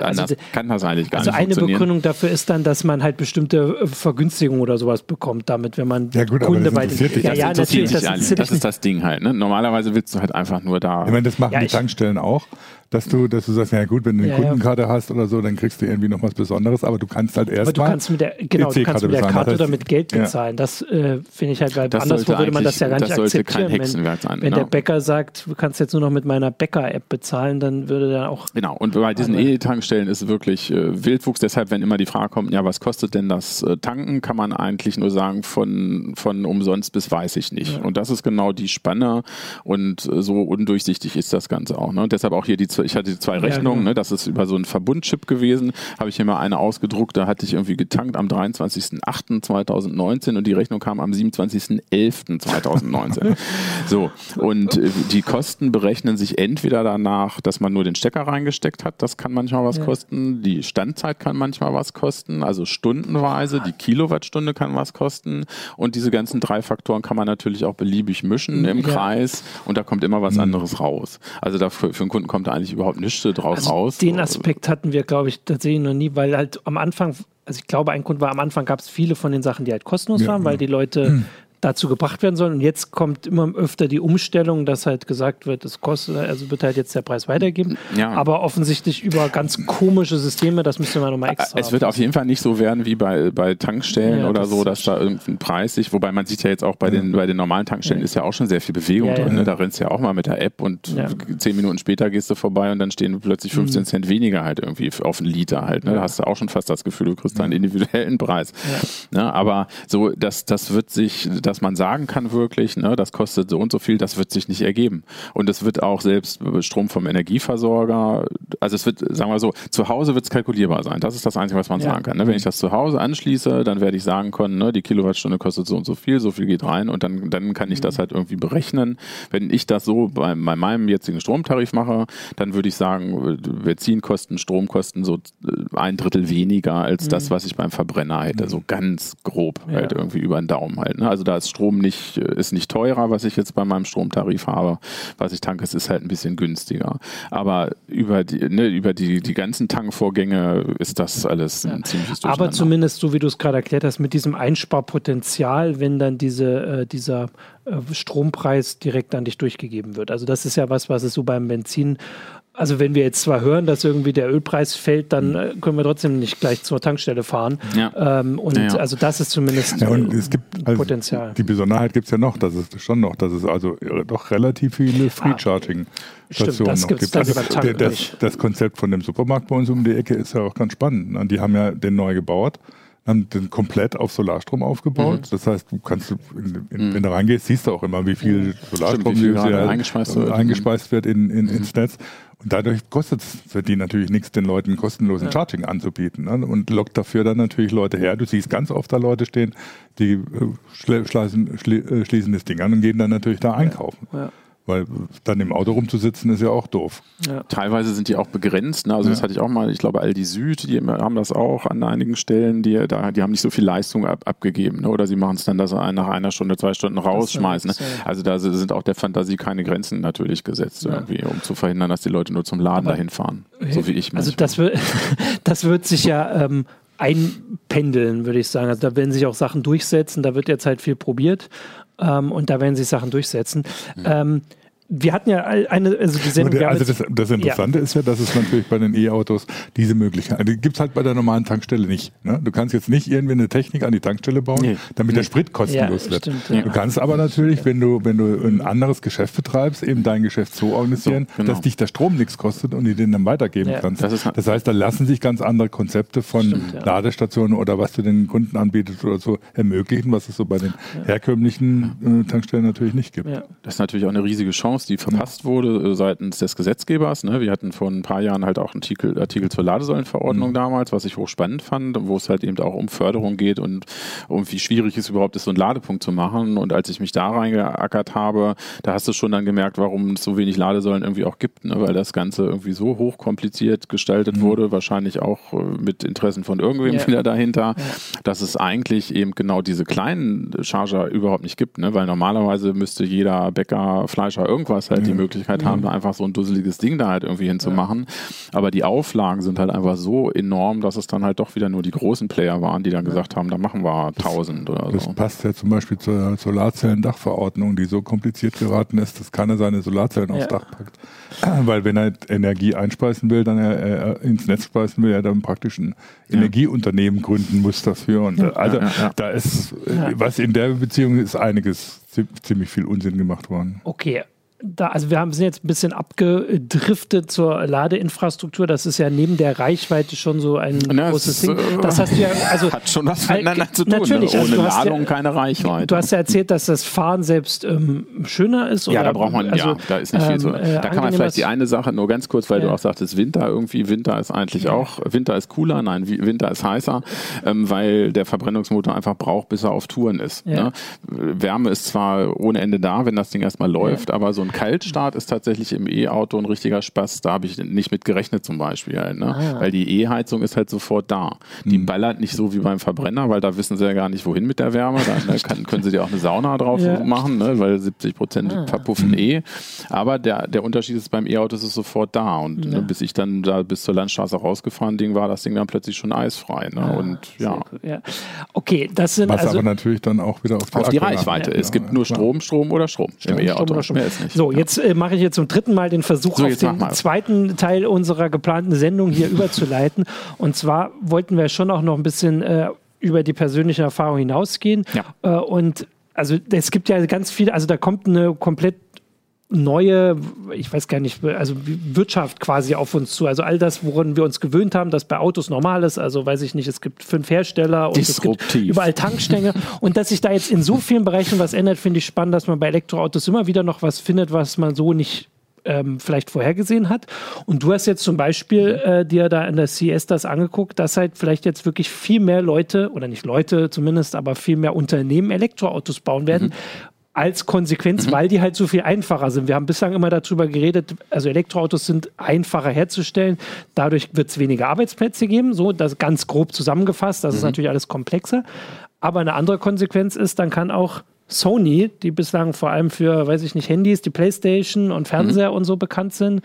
Speaker 3: Also Anders also, kann das eigentlich gar
Speaker 1: also
Speaker 3: nicht
Speaker 1: Also eine Begründung dafür ist dann, dass man halt bestimmte äh, Vergünstigungen oder sowas bekommt, damit, wenn man
Speaker 2: ja, gut, Kunde bei den
Speaker 3: ja, ja, natürlich, das, das, das ist das Ding halt. Ne? Normalerweise willst du halt einfach nur da.
Speaker 2: Ich meine, das machen die Tankstellen auch dass du, dass du sagst, ja gut, wenn du eine ja, Kundenkarte ja. hast oder so, dann kriegst du irgendwie noch was Besonderes, aber du kannst halt erstmal.
Speaker 1: Aber du kannst mit der, genau, du kannst mit der Karte oder mit Geld bezahlen. Ja. Das äh, finde ich halt, weil das anderswo würde man das ja gar nicht das akzeptieren. Kein Hexenwerk sein, wenn, wenn der Bäcker sagt, du kannst jetzt nur noch mit meiner Bäcker-App bezahlen, dann würde der auch.
Speaker 3: Genau, und bei diesen E-Tankstellen ist wirklich äh, Wildwuchs. Deshalb, wenn immer die Frage kommt, ja, was kostet denn das äh, Tanken, kann man eigentlich nur sagen, von, von umsonst bis weiß ich nicht. Und das ist genau die Spanne und äh, so undurchsichtig ist das Ganze auch. Ne? Und deshalb auch hier die, ich hatte zwei Rechnungen, ja, genau. ne, das ist über so einen Verbundchip gewesen, habe ich hier mal eine ausgedruckt, da hatte ich irgendwie getankt am 23.08.2019 und die Rechnung kam am 27.11.2019. so, und äh, die Kosten berechnen sich entweder danach, dass man nur den Stecker reingesteckt hat, das kann manchmal was ja. kosten, die Standzeit kann manchmal was kosten, also stundenweise, die Kilowattstunde kann was kosten und diese ganzen drei Faktoren kann man natürlich auch beliebig mischen im ja. Kreis und da kommt immer was mhm. anderes raus. Also dafür, für einen Kunden kommt da eigentlich überhaupt nichts draus
Speaker 1: also
Speaker 3: raus.
Speaker 1: Den Aspekt hatten wir, glaube ich, tatsächlich noch nie, weil halt am Anfang also ich glaube, ein Grund war, am Anfang gab es viele von den Sachen, die halt kostenlos ja, waren, weil die Leute dazu gebracht werden sollen. Und jetzt kommt immer öfter die Umstellung, dass halt gesagt wird, es kostet, also wird halt jetzt der Preis weitergeben. Ja. Aber offensichtlich über ganz komische Systeme, das müsste man nochmal extra.
Speaker 3: Es wird auf jeden Fall nicht so werden wie bei, bei Tankstellen ja, oder das so, dass da irgendein Preis sich, wobei man sieht ja jetzt auch bei, den, bei den normalen Tankstellen ist ja auch schon sehr viel Bewegung drin. Ne? Da rennst du ja auch mal mit der App und zehn Minuten später gehst du vorbei und dann stehen plötzlich 15 mhm. Cent weniger halt irgendwie auf einen Liter halt. Ne? Da hast du auch schon fast das Gefühl, du kriegst da einen individuellen Preis. Ne? Aber so, das, das wird sich, dass man sagen kann, wirklich, ne, das kostet so und so viel, das wird sich nicht ergeben. Und es wird auch selbst Strom vom Energieversorger, also es wird, sagen wir so, zu Hause wird es kalkulierbar sein. Das ist das Einzige, was man ja. sagen kann. Ne? Wenn ich das zu Hause anschließe, dann werde ich sagen können, ne, die Kilowattstunde kostet so und so viel, so viel geht rein und dann, dann kann ich das mhm. halt irgendwie berechnen. Wenn ich das so bei, bei meinem jetzigen Stromtarif mache, dann würde ich sagen, Benzinkosten, Stromkosten so äh, ein Drittel weniger als mhm. das, was ich beim Verbrenner hätte. So ganz grob ja. halt irgendwie über den Daumen halt. Ne? Also da ist Strom nicht, ist nicht teurer, was ich jetzt bei meinem Stromtarif habe. Was ich tanke, es ist halt ein bisschen günstiger. Aber über die, ne, über die, die ganzen Tankvorgänge ist das alles ja. ein ziemliches
Speaker 1: Aber zumindest, so wie du es gerade erklärt hast, mit diesem Einsparpotenzial, wenn dann diese, äh, dieser äh, Strompreis direkt an dich durchgegeben wird. Also das ist ja was, was es so beim Benzin also wenn wir jetzt zwar hören, dass irgendwie der Ölpreis fällt, dann mhm. äh, können wir trotzdem nicht gleich zur Tankstelle fahren. Ja. Ähm, und ja, ja. also das ist zumindest
Speaker 2: ja, und es gibt also Potenzial. Die Besonderheit gibt es ja noch, dass es schon noch, dass es also doch relativ viele Free-Charging Stationen ah, noch gibt. Also das, das, Konzept von dem Supermarkt bei uns um die Ecke ist ja auch ganz spannend. Ne? Die haben ja den neu gebaut haben den komplett auf Solarstrom aufgebaut. Mhm. Das heißt, du kannst, in, in, mhm. wenn du reingehst, siehst du auch immer, wie viel Solarstrom Stimmt, wie viel eingespeist, wird, eingespeist wird in, in, mhm. ins Netz. Und dadurch kostet es für die natürlich nichts, den Leuten kostenlosen ja. Charging anzubieten. Ne? Und lockt dafür dann natürlich Leute her. Du siehst ganz oft da Leute stehen, die äh, schließen, äh, schließen das Ding an und gehen dann natürlich da einkaufen. Ja. Weil dann im Auto rumzusitzen ist ja auch doof.
Speaker 3: Ja. Teilweise sind die auch begrenzt. Ne? Also ja. das hatte ich auch mal, ich glaube Aldi Süd, die haben das auch an einigen Stellen, die, da, die haben nicht so viel Leistung ab, abgegeben. Ne? Oder sie machen es dann, dass sie nach einer Stunde, zwei Stunden rausschmeißen. Ne? Also da sind auch der Fantasie keine Grenzen natürlich gesetzt, ja. irgendwie, um zu verhindern, dass die Leute nur zum Laden Aber dahin fahren. So wie ich.
Speaker 1: Also das wird, das wird sich ja ähm, einpendeln, würde ich sagen. Also da werden sich auch Sachen durchsetzen. Da wird jetzt halt viel probiert. Ähm, und da werden sich Sachen durchsetzen. Mhm. Ähm, wir hatten ja eine, also die Sendung.
Speaker 2: Der, also das, das Interessante ja. ist ja, dass es natürlich bei den E-Autos diese Möglichkeit, also die gibt es halt bei der normalen Tankstelle nicht. Ne? Du kannst jetzt nicht irgendwie eine Technik an die Tankstelle bauen, nee. damit nee. der Sprit kostenlos ja, wird. Stimmt, ja. Du kannst aber natürlich, wenn du, wenn du ein anderes Geschäft betreibst, eben dein Geschäft so organisieren, so, genau. dass dich der Strom nichts kostet und du den dann weitergeben kannst. Das, das, heißt, da lassen sich ganz andere Konzepte von stimmt, Ladestationen oder was du den Kunden anbietest oder so ermöglichen, was es so bei den herkömmlichen äh, Tankstellen natürlich nicht gibt.
Speaker 3: Das ist natürlich auch eine riesige Chance Chance, die verpasst wurde äh, seitens des Gesetzgebers. Ne? Wir hatten vor ein paar Jahren halt auch einen Artikel, Artikel zur Ladesäulenverordnung mhm. damals, was ich hochspannend fand, wo es halt eben auch um Förderung geht und um wie schwierig es überhaupt ist, so einen Ladepunkt zu machen. Und als ich mich da reingeackert habe, da hast du schon dann gemerkt, warum es so wenig Ladesäulen irgendwie auch gibt, ne? weil das Ganze irgendwie so hochkompliziert gestaltet mhm. wurde, wahrscheinlich auch äh, mit Interessen von irgendwem ja. wieder dahinter, ja. dass es eigentlich eben genau diese kleinen Charger überhaupt nicht gibt, ne? weil normalerweise müsste jeder Bäcker, Fleischer irgendwas Irgendwas halt ja. die Möglichkeit haben, da einfach so ein dusseliges Ding da halt irgendwie hinzumachen. Ja. Aber die Auflagen sind halt einfach so enorm, dass es dann halt doch wieder nur die großen Player waren, die dann gesagt haben, da machen wir 1000 oder
Speaker 2: so. Das passt ja zum Beispiel zur Solarzellen-Dachverordnung, die so kompliziert geraten ist, dass keiner seine Solarzellen aufs Dach packt. Weil wenn er Energie einspeisen will, dann er, er ins Netz speisen will, er dann praktisch ein Energieunternehmen gründen muss dafür. Und also da ist, was in der Beziehung ist einiges ziemlich viel Unsinn gemacht worden.
Speaker 1: Okay, da, also wir haben, sind jetzt ein bisschen abgedriftet zur Ladeinfrastruktur. Das ist ja neben der Reichweite schon so ein Na, großes Ding. Das
Speaker 3: hast du ja, also hat schon was miteinander zu tun. Natürlich, ne? ohne also Ladung ja, keine Reichweite.
Speaker 1: Du hast ja erzählt, dass das Fahren selbst ähm, schöner ist.
Speaker 3: Ja, da braucht man, also, ja, da ist nicht viel so. Ähm, äh, da kann man vielleicht die eine Sache nur ganz kurz, weil ja. du auch sagtest, Winter irgendwie, Winter ist eigentlich auch, Winter ist cooler, nein, Winter ist heißer, ähm, weil der Verbrennungsmotor einfach braucht, bis er auf Touren ist. Ne? Wärme ist zwar ohne Ende da, wenn das Ding erstmal läuft, aber so ein Kaltstart ist tatsächlich im E-Auto ein richtiger Spaß. Da habe ich nicht mit gerechnet zum Beispiel. Halt, ne? ah. Weil die E-Heizung ist halt sofort da. Die mhm. ballert nicht so wie beim Verbrenner, weil da wissen sie ja gar nicht, wohin mit der Wärme. Da ne, kann, können sie dir auch eine Sauna drauf ja. machen, ne? weil 70 Prozent ah. verpuffen mhm. eh. Aber der, der Unterschied ist beim E-Auto ist es sofort da. Und ne, ja. ne, bis ich dann da bis zur Landstraße rausgefahren Ding war, das Ding dann plötzlich schon eisfrei. Ne? Ah, und ja.
Speaker 1: ja. Okay, das sind
Speaker 2: Was also, aber natürlich dann auch wieder auf
Speaker 3: die, auf die Reichweite. Es gibt nur Strom, Strom oder Strom, Strom im E-Auto. Mehr
Speaker 1: ist nicht. So, jetzt äh, mache ich jetzt zum dritten Mal den Versuch, so, auf den zweiten Teil unserer geplanten Sendung hier überzuleiten. Und zwar wollten wir schon auch noch ein bisschen äh, über die persönliche Erfahrung hinausgehen. Ja. Äh, und also es gibt ja ganz viele, also da kommt eine komplett neue, ich weiß gar nicht, also Wirtschaft quasi auf uns zu. Also all das, woran wir uns gewöhnt haben, das bei Autos normal ist. Also weiß ich nicht, es gibt fünf Hersteller und es gibt überall Tankstänge. und dass sich da jetzt in so vielen Bereichen was ändert, finde ich spannend, dass man bei Elektroautos immer wieder noch was findet, was man so nicht ähm, vielleicht vorhergesehen hat. Und du hast jetzt zum Beispiel äh, dir da in der CS das angeguckt, dass halt vielleicht jetzt wirklich viel mehr Leute, oder nicht Leute zumindest, aber viel mehr Unternehmen Elektroautos bauen werden, mhm als Konsequenz, mhm. weil die halt so viel einfacher sind. Wir haben bislang immer darüber geredet, also Elektroautos sind einfacher herzustellen, dadurch wird es weniger Arbeitsplätze geben, so das ganz grob zusammengefasst, das mhm. ist natürlich alles komplexer. Aber eine andere Konsequenz ist, dann kann auch Sony, die bislang vor allem für, weiß ich nicht, Handys, die Playstation und Fernseher mhm. und so bekannt sind,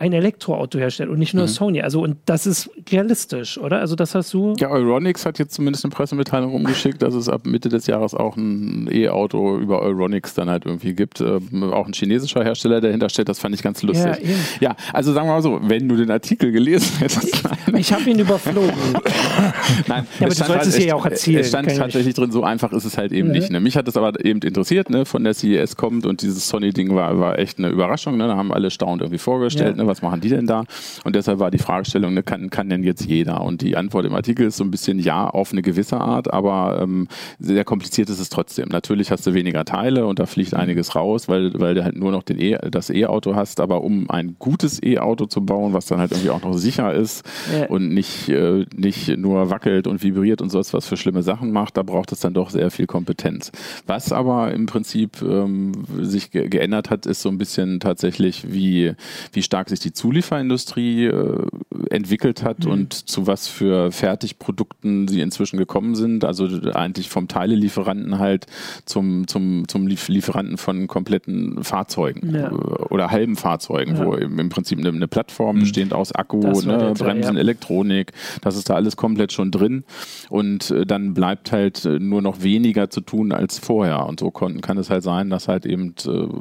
Speaker 1: ein Elektroauto herstellt und nicht nur mhm. Sony. Also, und das ist realistisch, oder? Also, das hast du.
Speaker 3: Ja, Euronics hat jetzt zumindest eine Pressemitteilung umgeschickt, dass es ab Mitte des Jahres auch ein E-Auto über Euronics dann halt irgendwie gibt. Ähm, auch ein chinesischer Hersteller dahinter steht, das fand ich ganz lustig. Ja, ja, also sagen wir mal so, wenn du den Artikel gelesen hättest.
Speaker 1: ich habe ihn überflogen.
Speaker 3: Nein, ja, aber du sollst halt, es ja auch erzählen. Es stand tatsächlich drin, so einfach ist es halt eben ja. nicht. Ne? Mich hat es aber eben interessiert, ne? von der CES kommt und dieses Sony-Ding war, war echt eine Überraschung. Ne? Da haben alle staunend irgendwie vorgestellt. Ne? Was machen die denn da? Und deshalb war die Fragestellung, ne, kann, kann denn jetzt jeder? Und die Antwort im Artikel ist so ein bisschen ja auf eine gewisse Art, aber ähm, sehr kompliziert ist es trotzdem. Natürlich hast du weniger Teile und da fliegt mhm. einiges raus, weil, weil du halt nur noch den e, das E-Auto hast, aber um ein gutes E-Auto zu bauen, was dann halt irgendwie auch noch sicher ist ja. und nicht, äh, nicht nur wackelt und vibriert und sonst was für schlimme Sachen macht, da braucht es dann doch sehr viel Kompetenz. Was aber im Prinzip ähm, sich ge geändert hat, ist so ein bisschen tatsächlich, wie, wie stark sich die Zulieferindustrie äh, entwickelt hat mhm. und zu was für Fertigprodukten sie inzwischen gekommen sind. Also eigentlich vom Teilelieferanten halt zum, zum, zum Lieferanten von kompletten Fahrzeugen ja. Äh, oder halben Fahrzeugen, ja. wo im Prinzip eine, eine Plattform mhm. bestehend aus Akku, ne, Bremsen, ja. Elektronik, das ist da alles komplett schon drin. Und äh, dann bleibt halt nur noch weniger zu tun als vorher. Und so kann, kann es halt sein, dass halt eben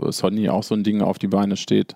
Speaker 3: Sony auch so ein Ding auf die Beine steht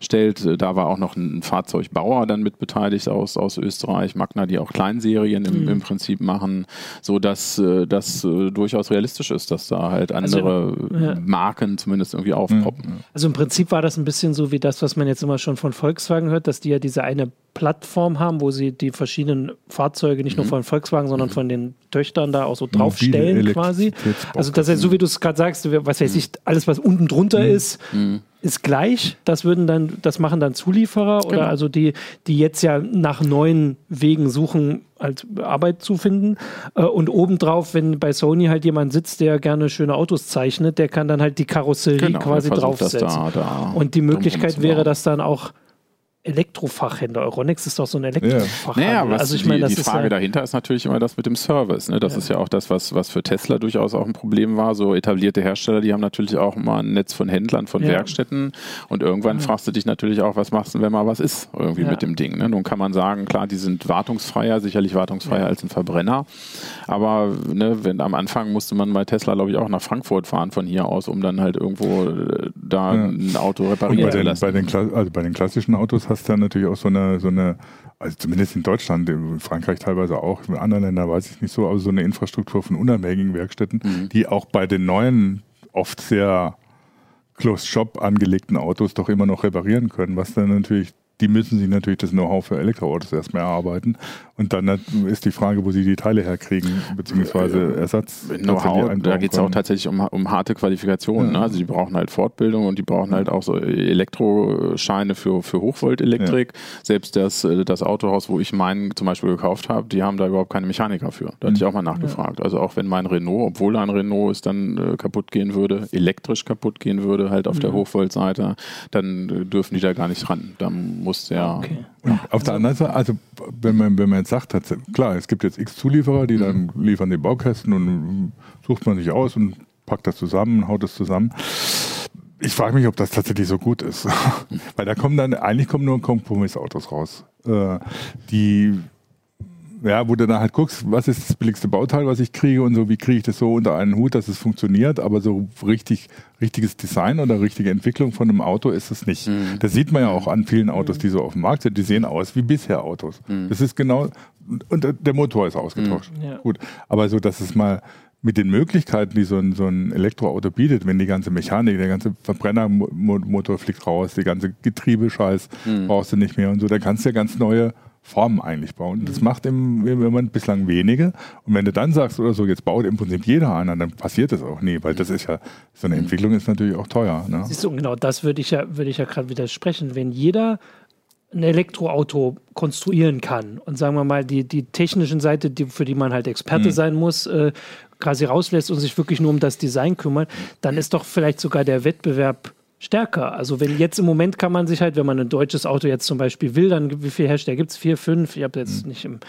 Speaker 3: stellt. Da war auch noch ein Fahrzeugbauer dann mit beteiligt aus, aus Österreich, Magna, die auch Kleinserien im, mhm. im Prinzip machen, so dass äh, das äh, durchaus realistisch ist, dass da halt also, andere also, ja. Marken zumindest irgendwie aufpoppen. Mhm.
Speaker 1: Also im Prinzip war das ein bisschen so wie das, was man jetzt immer schon von Volkswagen hört, dass die ja diese eine Plattform haben, wo sie die verschiedenen Fahrzeuge nicht mhm. nur von Volkswagen, sondern mhm. von den Töchtern da auch so draufstellen quasi. Also das heißt, so wie du es gerade sagst, was weiß ich, alles was unten drunter mhm. ist, mhm. Ist gleich. Das würden dann, das machen dann Zulieferer genau. oder also die, die jetzt ja nach neuen Wegen suchen, halt Arbeit zu finden. Äh, und obendrauf, wenn bei Sony halt jemand sitzt, der gerne schöne Autos zeichnet, der kann dann halt die Karosserie genau, quasi draufsetzen. Da, da und die Möglichkeit wäre, dass dann auch Elektrofachhändler. Euronics ist doch so ein Elektrofachhandel.
Speaker 3: Ja. Naja, also ich meine, die, die Frage ja dahinter ist natürlich immer das mit dem Service. Ne? Das ja. ist ja auch das, was, was für Tesla durchaus auch ein Problem war. So etablierte Hersteller, die haben natürlich auch mal ein Netz von Händlern, von ja. Werkstätten. Und irgendwann ja. fragst du dich natürlich auch, was machst du, wenn mal was ist irgendwie mit dem Ding. Ne? Nun kann man sagen, klar, die sind wartungsfreier, sicherlich wartungsfreier als ein Verbrenner. Aber ne, wenn, am Anfang musste man bei Tesla, glaube ich, auch nach Frankfurt fahren von hier aus, um dann halt irgendwo äh, da ein Auto reparieren zu lassen.
Speaker 2: Bei den, also bei den klassischen Autos hast dann natürlich auch so eine, so eine, also zumindest in Deutschland, in Frankreich teilweise auch, in anderen Ländern weiß ich nicht so, aber so eine Infrastruktur von unabhängigen Werkstätten, mhm. die auch bei den neuen oft sehr Closed Shop angelegten Autos doch immer noch reparieren können, was dann natürlich die müssen sich natürlich das Know-how für Elektroautos erstmal erarbeiten. Und dann ist die Frage, wo sie die Teile herkriegen, beziehungsweise Ersatz.
Speaker 3: Know-how, da geht es auch tatsächlich um, um harte Qualifikationen. Ja. Ne? Also die brauchen halt Fortbildung und die brauchen halt auch so Elektroscheine für, für Hochvoltelektrik. Ja. Selbst das, das Autohaus, wo ich meinen zum Beispiel gekauft habe, die haben da überhaupt keine Mechaniker für. Da hatte ich auch mal nachgefragt. Ja. Also auch wenn mein Renault, obwohl ein Renault ist dann äh, kaputt gehen würde, elektrisch kaputt gehen würde, halt auf der Hochvoltseite, dann äh, dürfen die da gar nicht ran. Da muss ja. Okay.
Speaker 2: Und auf der anderen Seite, also wenn man, wenn man jetzt sagt, klar, es gibt jetzt x Zulieferer, die dann mhm. liefern die Baukästen und sucht man sich aus und packt das zusammen, haut das zusammen. Ich frage mich, ob das tatsächlich so gut ist. Weil da kommen dann, eigentlich kommen nur Kompromissautos raus. Äh, die ja, wo du dann halt guckst, was ist das billigste Bauteil, was ich kriege und so, wie kriege ich das so unter einen Hut, dass es funktioniert, aber so richtig, richtiges Design oder richtige Entwicklung von einem Auto ist es nicht. Mhm. Das sieht man ja auch an vielen Autos, die so auf dem Markt sind, die sehen aus wie bisher Autos. Mhm. Das ist genau, und der Motor ist ausgetauscht. Mhm. Ja. Gut, aber so, dass es mal mit den Möglichkeiten, die so ein, so ein Elektroauto bietet, wenn die ganze Mechanik, der ganze Verbrennermotor fliegt raus, die ganze Getriebescheiß mhm. brauchst du nicht mehr und so, dann kannst du ja ganz neue Formen eigentlich bauen. Das mhm. macht im, im Moment bislang wenige. Und wenn du dann sagst oder so, jetzt baut im Prinzip jeder einer, dann passiert das auch nie, weil das ist ja, so eine mhm. Entwicklung ist natürlich auch teuer. Ne?
Speaker 1: Siehst du, genau das würde ich ja, würde ich ja gerade widersprechen. Wenn jeder ein Elektroauto konstruieren kann und sagen wir mal die, die technischen Seite, die, für die man halt Experte mhm. sein muss, äh, quasi rauslässt und sich wirklich nur um das Design kümmert, dann ist doch vielleicht sogar der Wettbewerb stärker. Also wenn jetzt im Moment kann man sich halt, wenn man ein deutsches Auto jetzt zum Beispiel will, dann wie viele Hersteller gibt es? Vier, fünf? Ich habe jetzt mhm. nicht im,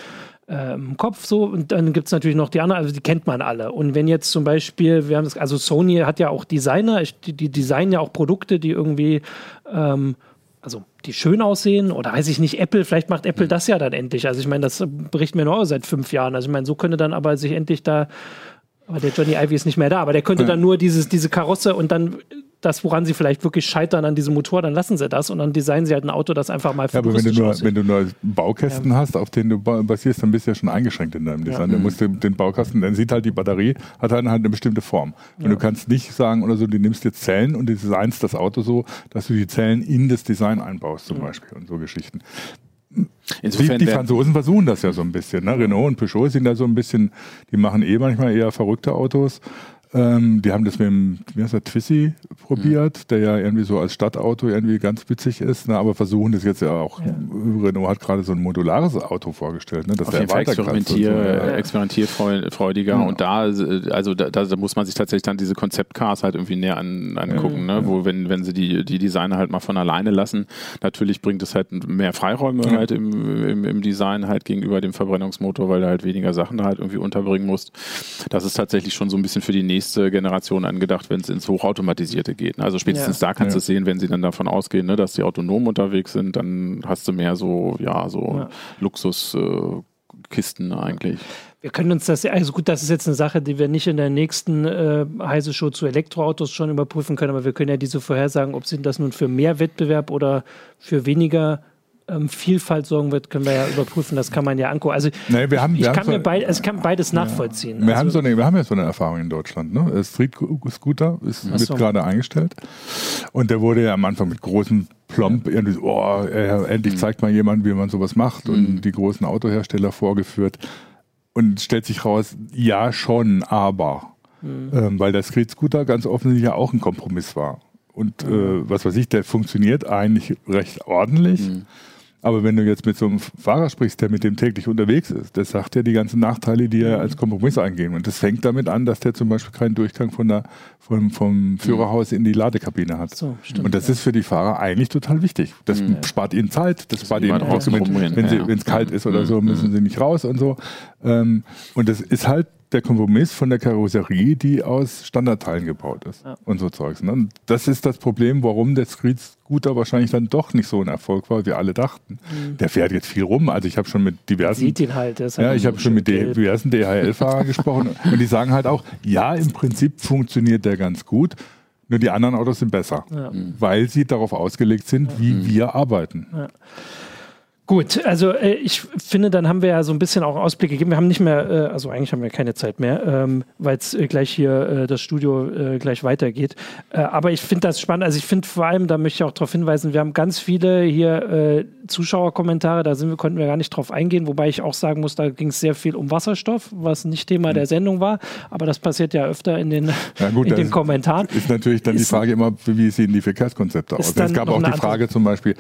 Speaker 1: äh, im, Kopf so. Und dann gibt es natürlich noch die anderen, also die kennt man alle. Und wenn jetzt zum Beispiel, wir haben das, also Sony hat ja auch Designer, die, die designen ja auch Produkte, die irgendwie ähm, also die schön aussehen oder weiß ich nicht, Apple, vielleicht macht Apple mhm. das ja dann endlich. Also ich meine, das berichten wir nur seit fünf Jahren. Also ich meine, so könnte dann aber sich endlich da, aber der Johnny Ivy ist nicht mehr da, aber der könnte ja. dann nur dieses, diese Karosse und dann das, woran sie vielleicht wirklich scheitern an diesem Motor, dann lassen sie das und dann designen sie halt ein Auto, das einfach mal
Speaker 2: Ja, aber wenn du, nur, wenn du nur Baukästen ja. hast, auf denen du basierst, dann bist du ja schon eingeschränkt in deinem Design. Ja. Dann musst du den Baukasten, dann sieht halt die Batterie, hat dann halt eine bestimmte Form. Und ja. du kannst nicht sagen oder so, du nimmst jetzt Zellen und du designst das Auto so, dass du die Zellen in das Design einbaust zum Beispiel und so Geschichten. Insofern die, die Franzosen versuchen das ja so ein bisschen. Ne? Renault und Peugeot sind da so ein bisschen, die machen eh manchmal eher verrückte Autos. Ähm, die haben das mit dem, wie heißt der, Twiszy probiert, mhm. der ja irgendwie so als Stadtauto irgendwie ganz witzig ist, ne, aber versuchen das jetzt ja auch. Ja. Renault hat gerade so ein modulares Auto vorgestellt, ne,
Speaker 3: dass Auf der jeden Fall experimentier, so, ja. experimentierfreudiger ja. und da, also da, da, muss man sich tatsächlich dann diese Konzeptcars halt irgendwie näher an, angucken, ne, wo wenn, wenn sie die, die Designer halt mal von alleine lassen, natürlich bringt es halt mehr Freiräume halt im, im, im Design halt gegenüber dem Verbrennungsmotor, weil du halt weniger Sachen da halt irgendwie unterbringen musst. Das ist tatsächlich schon so ein bisschen für die nächste nächste Generation angedacht, wenn es ins Hochautomatisierte geht. Also spätestens ja. da kannst du ja. sehen, wenn sie dann davon ausgehen, ne, dass die autonom unterwegs sind, dann hast du mehr so, ja, so ja. Luxuskisten äh, eigentlich.
Speaker 1: Wir können uns das, also gut, das ist jetzt eine Sache, die wir nicht in der nächsten äh, Heise Show zu Elektroautos schon überprüfen können, aber wir können ja diese vorhersagen, ob sie das nun für mehr Wettbewerb oder für weniger ähm, Vielfalt sorgen wird, können wir ja überprüfen. Das kann man ja angucken. Also
Speaker 2: nee, wir haben,
Speaker 1: ich,
Speaker 2: wir
Speaker 1: kann mir beid, also ich kann beides ja. nachvollziehen.
Speaker 2: Wir, also, haben so eine, wir haben ja so eine Erfahrung in Deutschland. Ne? Street Scooter ist, wird so. gerade eingestellt. Und der wurde ja am Anfang mit großen Plomb irgendwie so, oh, äh, endlich mhm. zeigt mal jemand, wie man sowas macht mhm. und die großen Autohersteller vorgeführt. Und stellt sich raus, ja schon, aber. Mhm. Ähm, weil der Street Scooter ganz offensichtlich ja auch ein Kompromiss war. Und äh, was weiß ich, der funktioniert eigentlich recht ordentlich. Mhm. Aber wenn du jetzt mit so einem Fahrer sprichst, der mit dem täglich unterwegs ist, der sagt ja die ganzen Nachteile, die er als Kompromiss eingehen. Und das fängt damit an, dass der zum Beispiel keinen Durchgang von der, vom, vom Führerhaus in die Ladekabine hat. So, stimmt, und das ja. ist für die Fahrer eigentlich total wichtig. Das mhm. spart ihnen Zeit, das, das spart ihnen auch, wenn, wenn es kalt ist oder so, müssen sie nicht raus und so. Ähm, und das ist halt der Kompromiss von der Karosserie, die aus Standardteilen gebaut ist ja. und so Zeugs. Ne? Das ist das Problem, warum der Street Scooter wahrscheinlich dann doch nicht so ein Erfolg war, wie alle dachten. Mhm. Der fährt jetzt viel rum. Also ich habe schon mit diversen,
Speaker 1: sieht ihn halt,
Speaker 2: ja, ich habe schon mit gelb. diversen DHL-Fahrern gesprochen und die sagen halt auch, ja, im Prinzip funktioniert der ganz gut. Nur die anderen Autos sind besser, ja. weil sie darauf ausgelegt sind, wie mhm. wir arbeiten.
Speaker 1: Gut, also äh, ich finde, dann haben wir ja so ein bisschen auch Ausblick gegeben. Wir haben nicht mehr, äh, also eigentlich haben wir keine Zeit mehr, ähm, weil es äh, gleich hier äh, das Studio äh, gleich weitergeht. Äh, aber ich finde das spannend. Also ich finde vor allem, da möchte ich auch darauf hinweisen, wir haben ganz viele hier Zuschauerkommentare, da sind wir, konnten wir gar nicht drauf eingehen, wobei ich auch sagen muss, da ging es sehr viel um Wasserstoff, was nicht Thema mhm. der Sendung war. Aber das passiert ja öfter in den, ja gut, in den Kommentaren.
Speaker 2: Ist natürlich dann ist, die Frage immer, wie sehen die Verkehrskonzepte aus? Es gab auch die Frage zum Beispiel,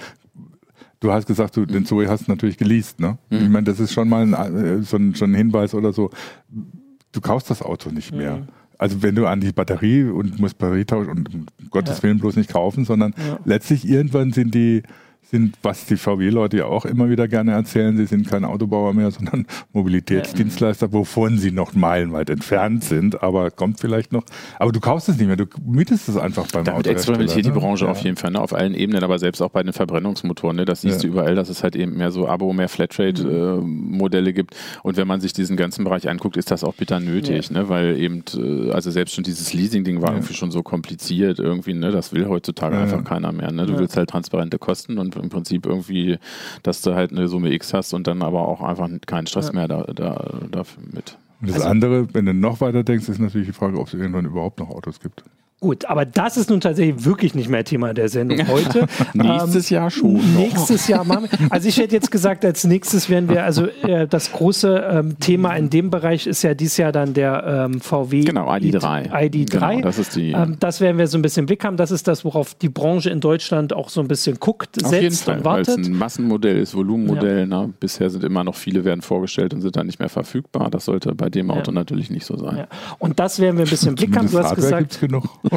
Speaker 2: Du hast gesagt, du den Zoe hast natürlich geleast, ne? Mhm. Ich meine, das ist schon mal ein, äh, so, ein, so ein Hinweis oder so. Du kaufst das Auto nicht mehr. Mhm. Also wenn du an die Batterie und musst Batterie tauschen und um Gottes ja. Willen bloß nicht kaufen, sondern ja. letztlich irgendwann sind die sind, was die VW-Leute ja auch immer wieder gerne erzählen, sie sind kein Autobauer mehr, sondern Mobilitätsdienstleister, wovon sie noch meilenweit entfernt sind, aber kommt vielleicht noch. Aber du kaufst es nicht mehr, du mietest es einfach beim
Speaker 3: Damit experimentiert die ne? Branche ja. auf jeden Fall, ne? auf allen Ebenen, aber selbst auch bei den Verbrennungsmotoren. Ne? Das siehst ja. du überall, dass es halt eben mehr so Abo, mehr Flatrate-Modelle äh, gibt. Und wenn man sich diesen ganzen Bereich anguckt, ist das auch bitter nötig, ja. ne? weil eben, äh, also selbst schon dieses Leasing-Ding war irgendwie schon so kompliziert irgendwie, ne? das will heutzuter einfach keiner mehr. Ne? Du willst halt transparente Kosten und im Prinzip irgendwie, dass du halt eine Summe X hast und dann aber auch einfach keinen Stress ja. mehr da, da, dafür mit.
Speaker 2: Und das also, andere, wenn du noch weiter denkst, ist natürlich die Frage, ob es irgendwann überhaupt noch Autos gibt.
Speaker 1: Gut, aber das ist nun tatsächlich wirklich nicht mehr Thema der Sendung heute.
Speaker 3: nächstes ähm, Jahr schon.
Speaker 1: Nächstes Jahr machen wir. Also ich hätte jetzt gesagt, als nächstes werden wir, also äh, das große ähm, Thema in dem Bereich ist ja dieses Jahr dann der ähm, VW
Speaker 3: genau, ID3.
Speaker 1: ID3. Genau,
Speaker 3: das ist die.
Speaker 1: Ähm, das werden wir so ein bisschen im Blick haben. Das ist das, worauf die Branche in Deutschland auch so ein bisschen guckt, Auf setzt jeden Fall, und wartet. Weil
Speaker 3: es ein Massenmodell ist, Volumenmodell. Ja. Ne? Bisher sind immer noch viele werden vorgestellt und sind dann nicht mehr verfügbar. Das sollte bei dem Auto ja. natürlich nicht so sein. Ja.
Speaker 1: Und das werden wir ein bisschen im Blick haben. Du hast gesagt,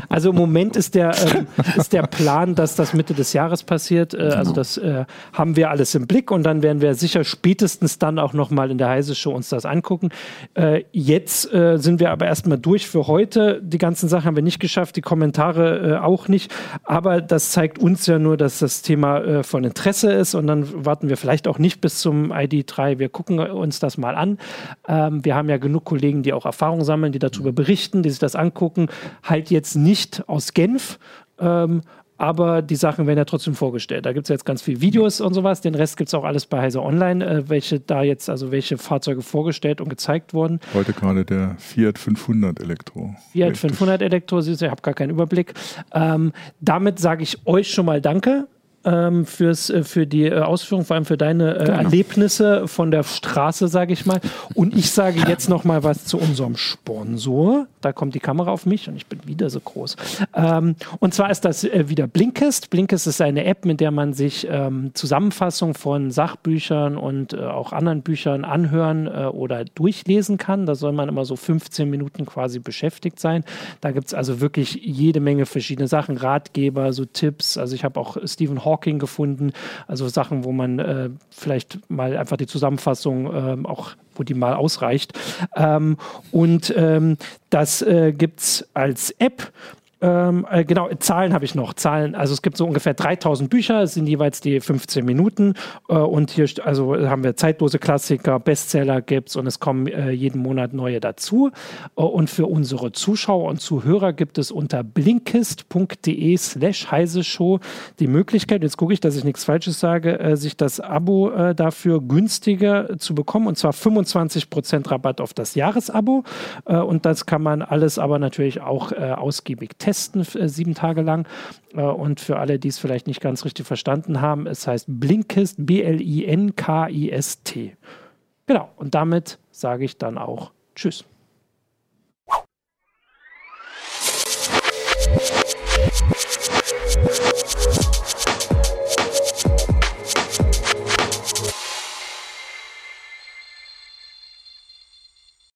Speaker 1: also im Moment ist der, äh, ist der Plan, dass das Mitte des Jahres passiert. Äh, also genau. Also das äh, haben wir alles im Blick und dann werden wir sicher spätestens dann auch nochmal in der Heise Show uns das angucken. Äh, jetzt äh, sind wir aber erstmal durch für heute. Die ganzen Sachen haben wir nicht geschafft, die Kommentare äh, auch nicht. Aber das zeigt uns ja nur, dass das Thema von Interesse ist und dann warten wir vielleicht auch nicht bis zum ID3. Wir gucken uns das mal an. Ähm, wir haben ja genug Kollegen, die auch Erfahrung sammeln, die darüber berichten, die sich das angucken. Halt jetzt nicht aus Geld Genf. Ähm, aber die Sachen werden ja trotzdem vorgestellt. Da gibt es jetzt ganz viele Videos und sowas. Den Rest gibt es auch alles bei Heise Online, äh, welche da jetzt, also welche Fahrzeuge vorgestellt und gezeigt wurden.
Speaker 2: Heute gerade der Fiat 500 Elektro.
Speaker 1: Fiat Richtig. 500 Elektro, ich habe gar keinen Überblick. Ähm, damit sage ich euch schon mal Danke ähm, fürs, äh, für die äh, Ausführung, vor allem für deine äh, Erlebnisse von der Straße, sage ich mal. Und ich sage jetzt noch mal was zu unserem Sponsor. Da kommt die Kamera auf mich und ich bin wieder so groß. Ähm, und zwar ist das äh, wieder Blinkist. Blinkist ist eine App, mit der man sich ähm, Zusammenfassung von Sachbüchern und auch anderen Büchern anhören oder durchlesen kann. Da soll man immer so 15 Minuten quasi beschäftigt sein. Da gibt es also wirklich jede Menge verschiedene Sachen, Ratgeber, so Tipps. Also ich habe auch Stephen Hawking Hawking gefunden. Also Sachen, wo man äh, vielleicht mal einfach die Zusammenfassung äh, auch wo die mal ausreicht. Ähm, und ähm, das äh, gibt es als App ähm, äh, genau, Zahlen habe ich noch. Zahlen, also es gibt so ungefähr 3000 Bücher, es sind jeweils die 15 Minuten. Äh, und hier also haben wir zeitlose Klassiker, Bestseller gibt es und es kommen äh, jeden Monat neue dazu. Äh, und für unsere Zuschauer und Zuhörer gibt es unter blinkist.de slash heise show die Möglichkeit, jetzt gucke ich, dass ich nichts Falsches sage, äh, sich das Abo äh, dafür günstiger zu bekommen und zwar 25% Rabatt auf das Jahresabo. und das kann man alles aber natürlich auch ausgiebig testen äh, sieben Tage lang. Äh, und für alle, die es vielleicht nicht ganz richtig verstanden haben, es heißt Blinkist, B-L-I-N-K-I-S-T. Genau, und damit sage ich dann auch Tschüss.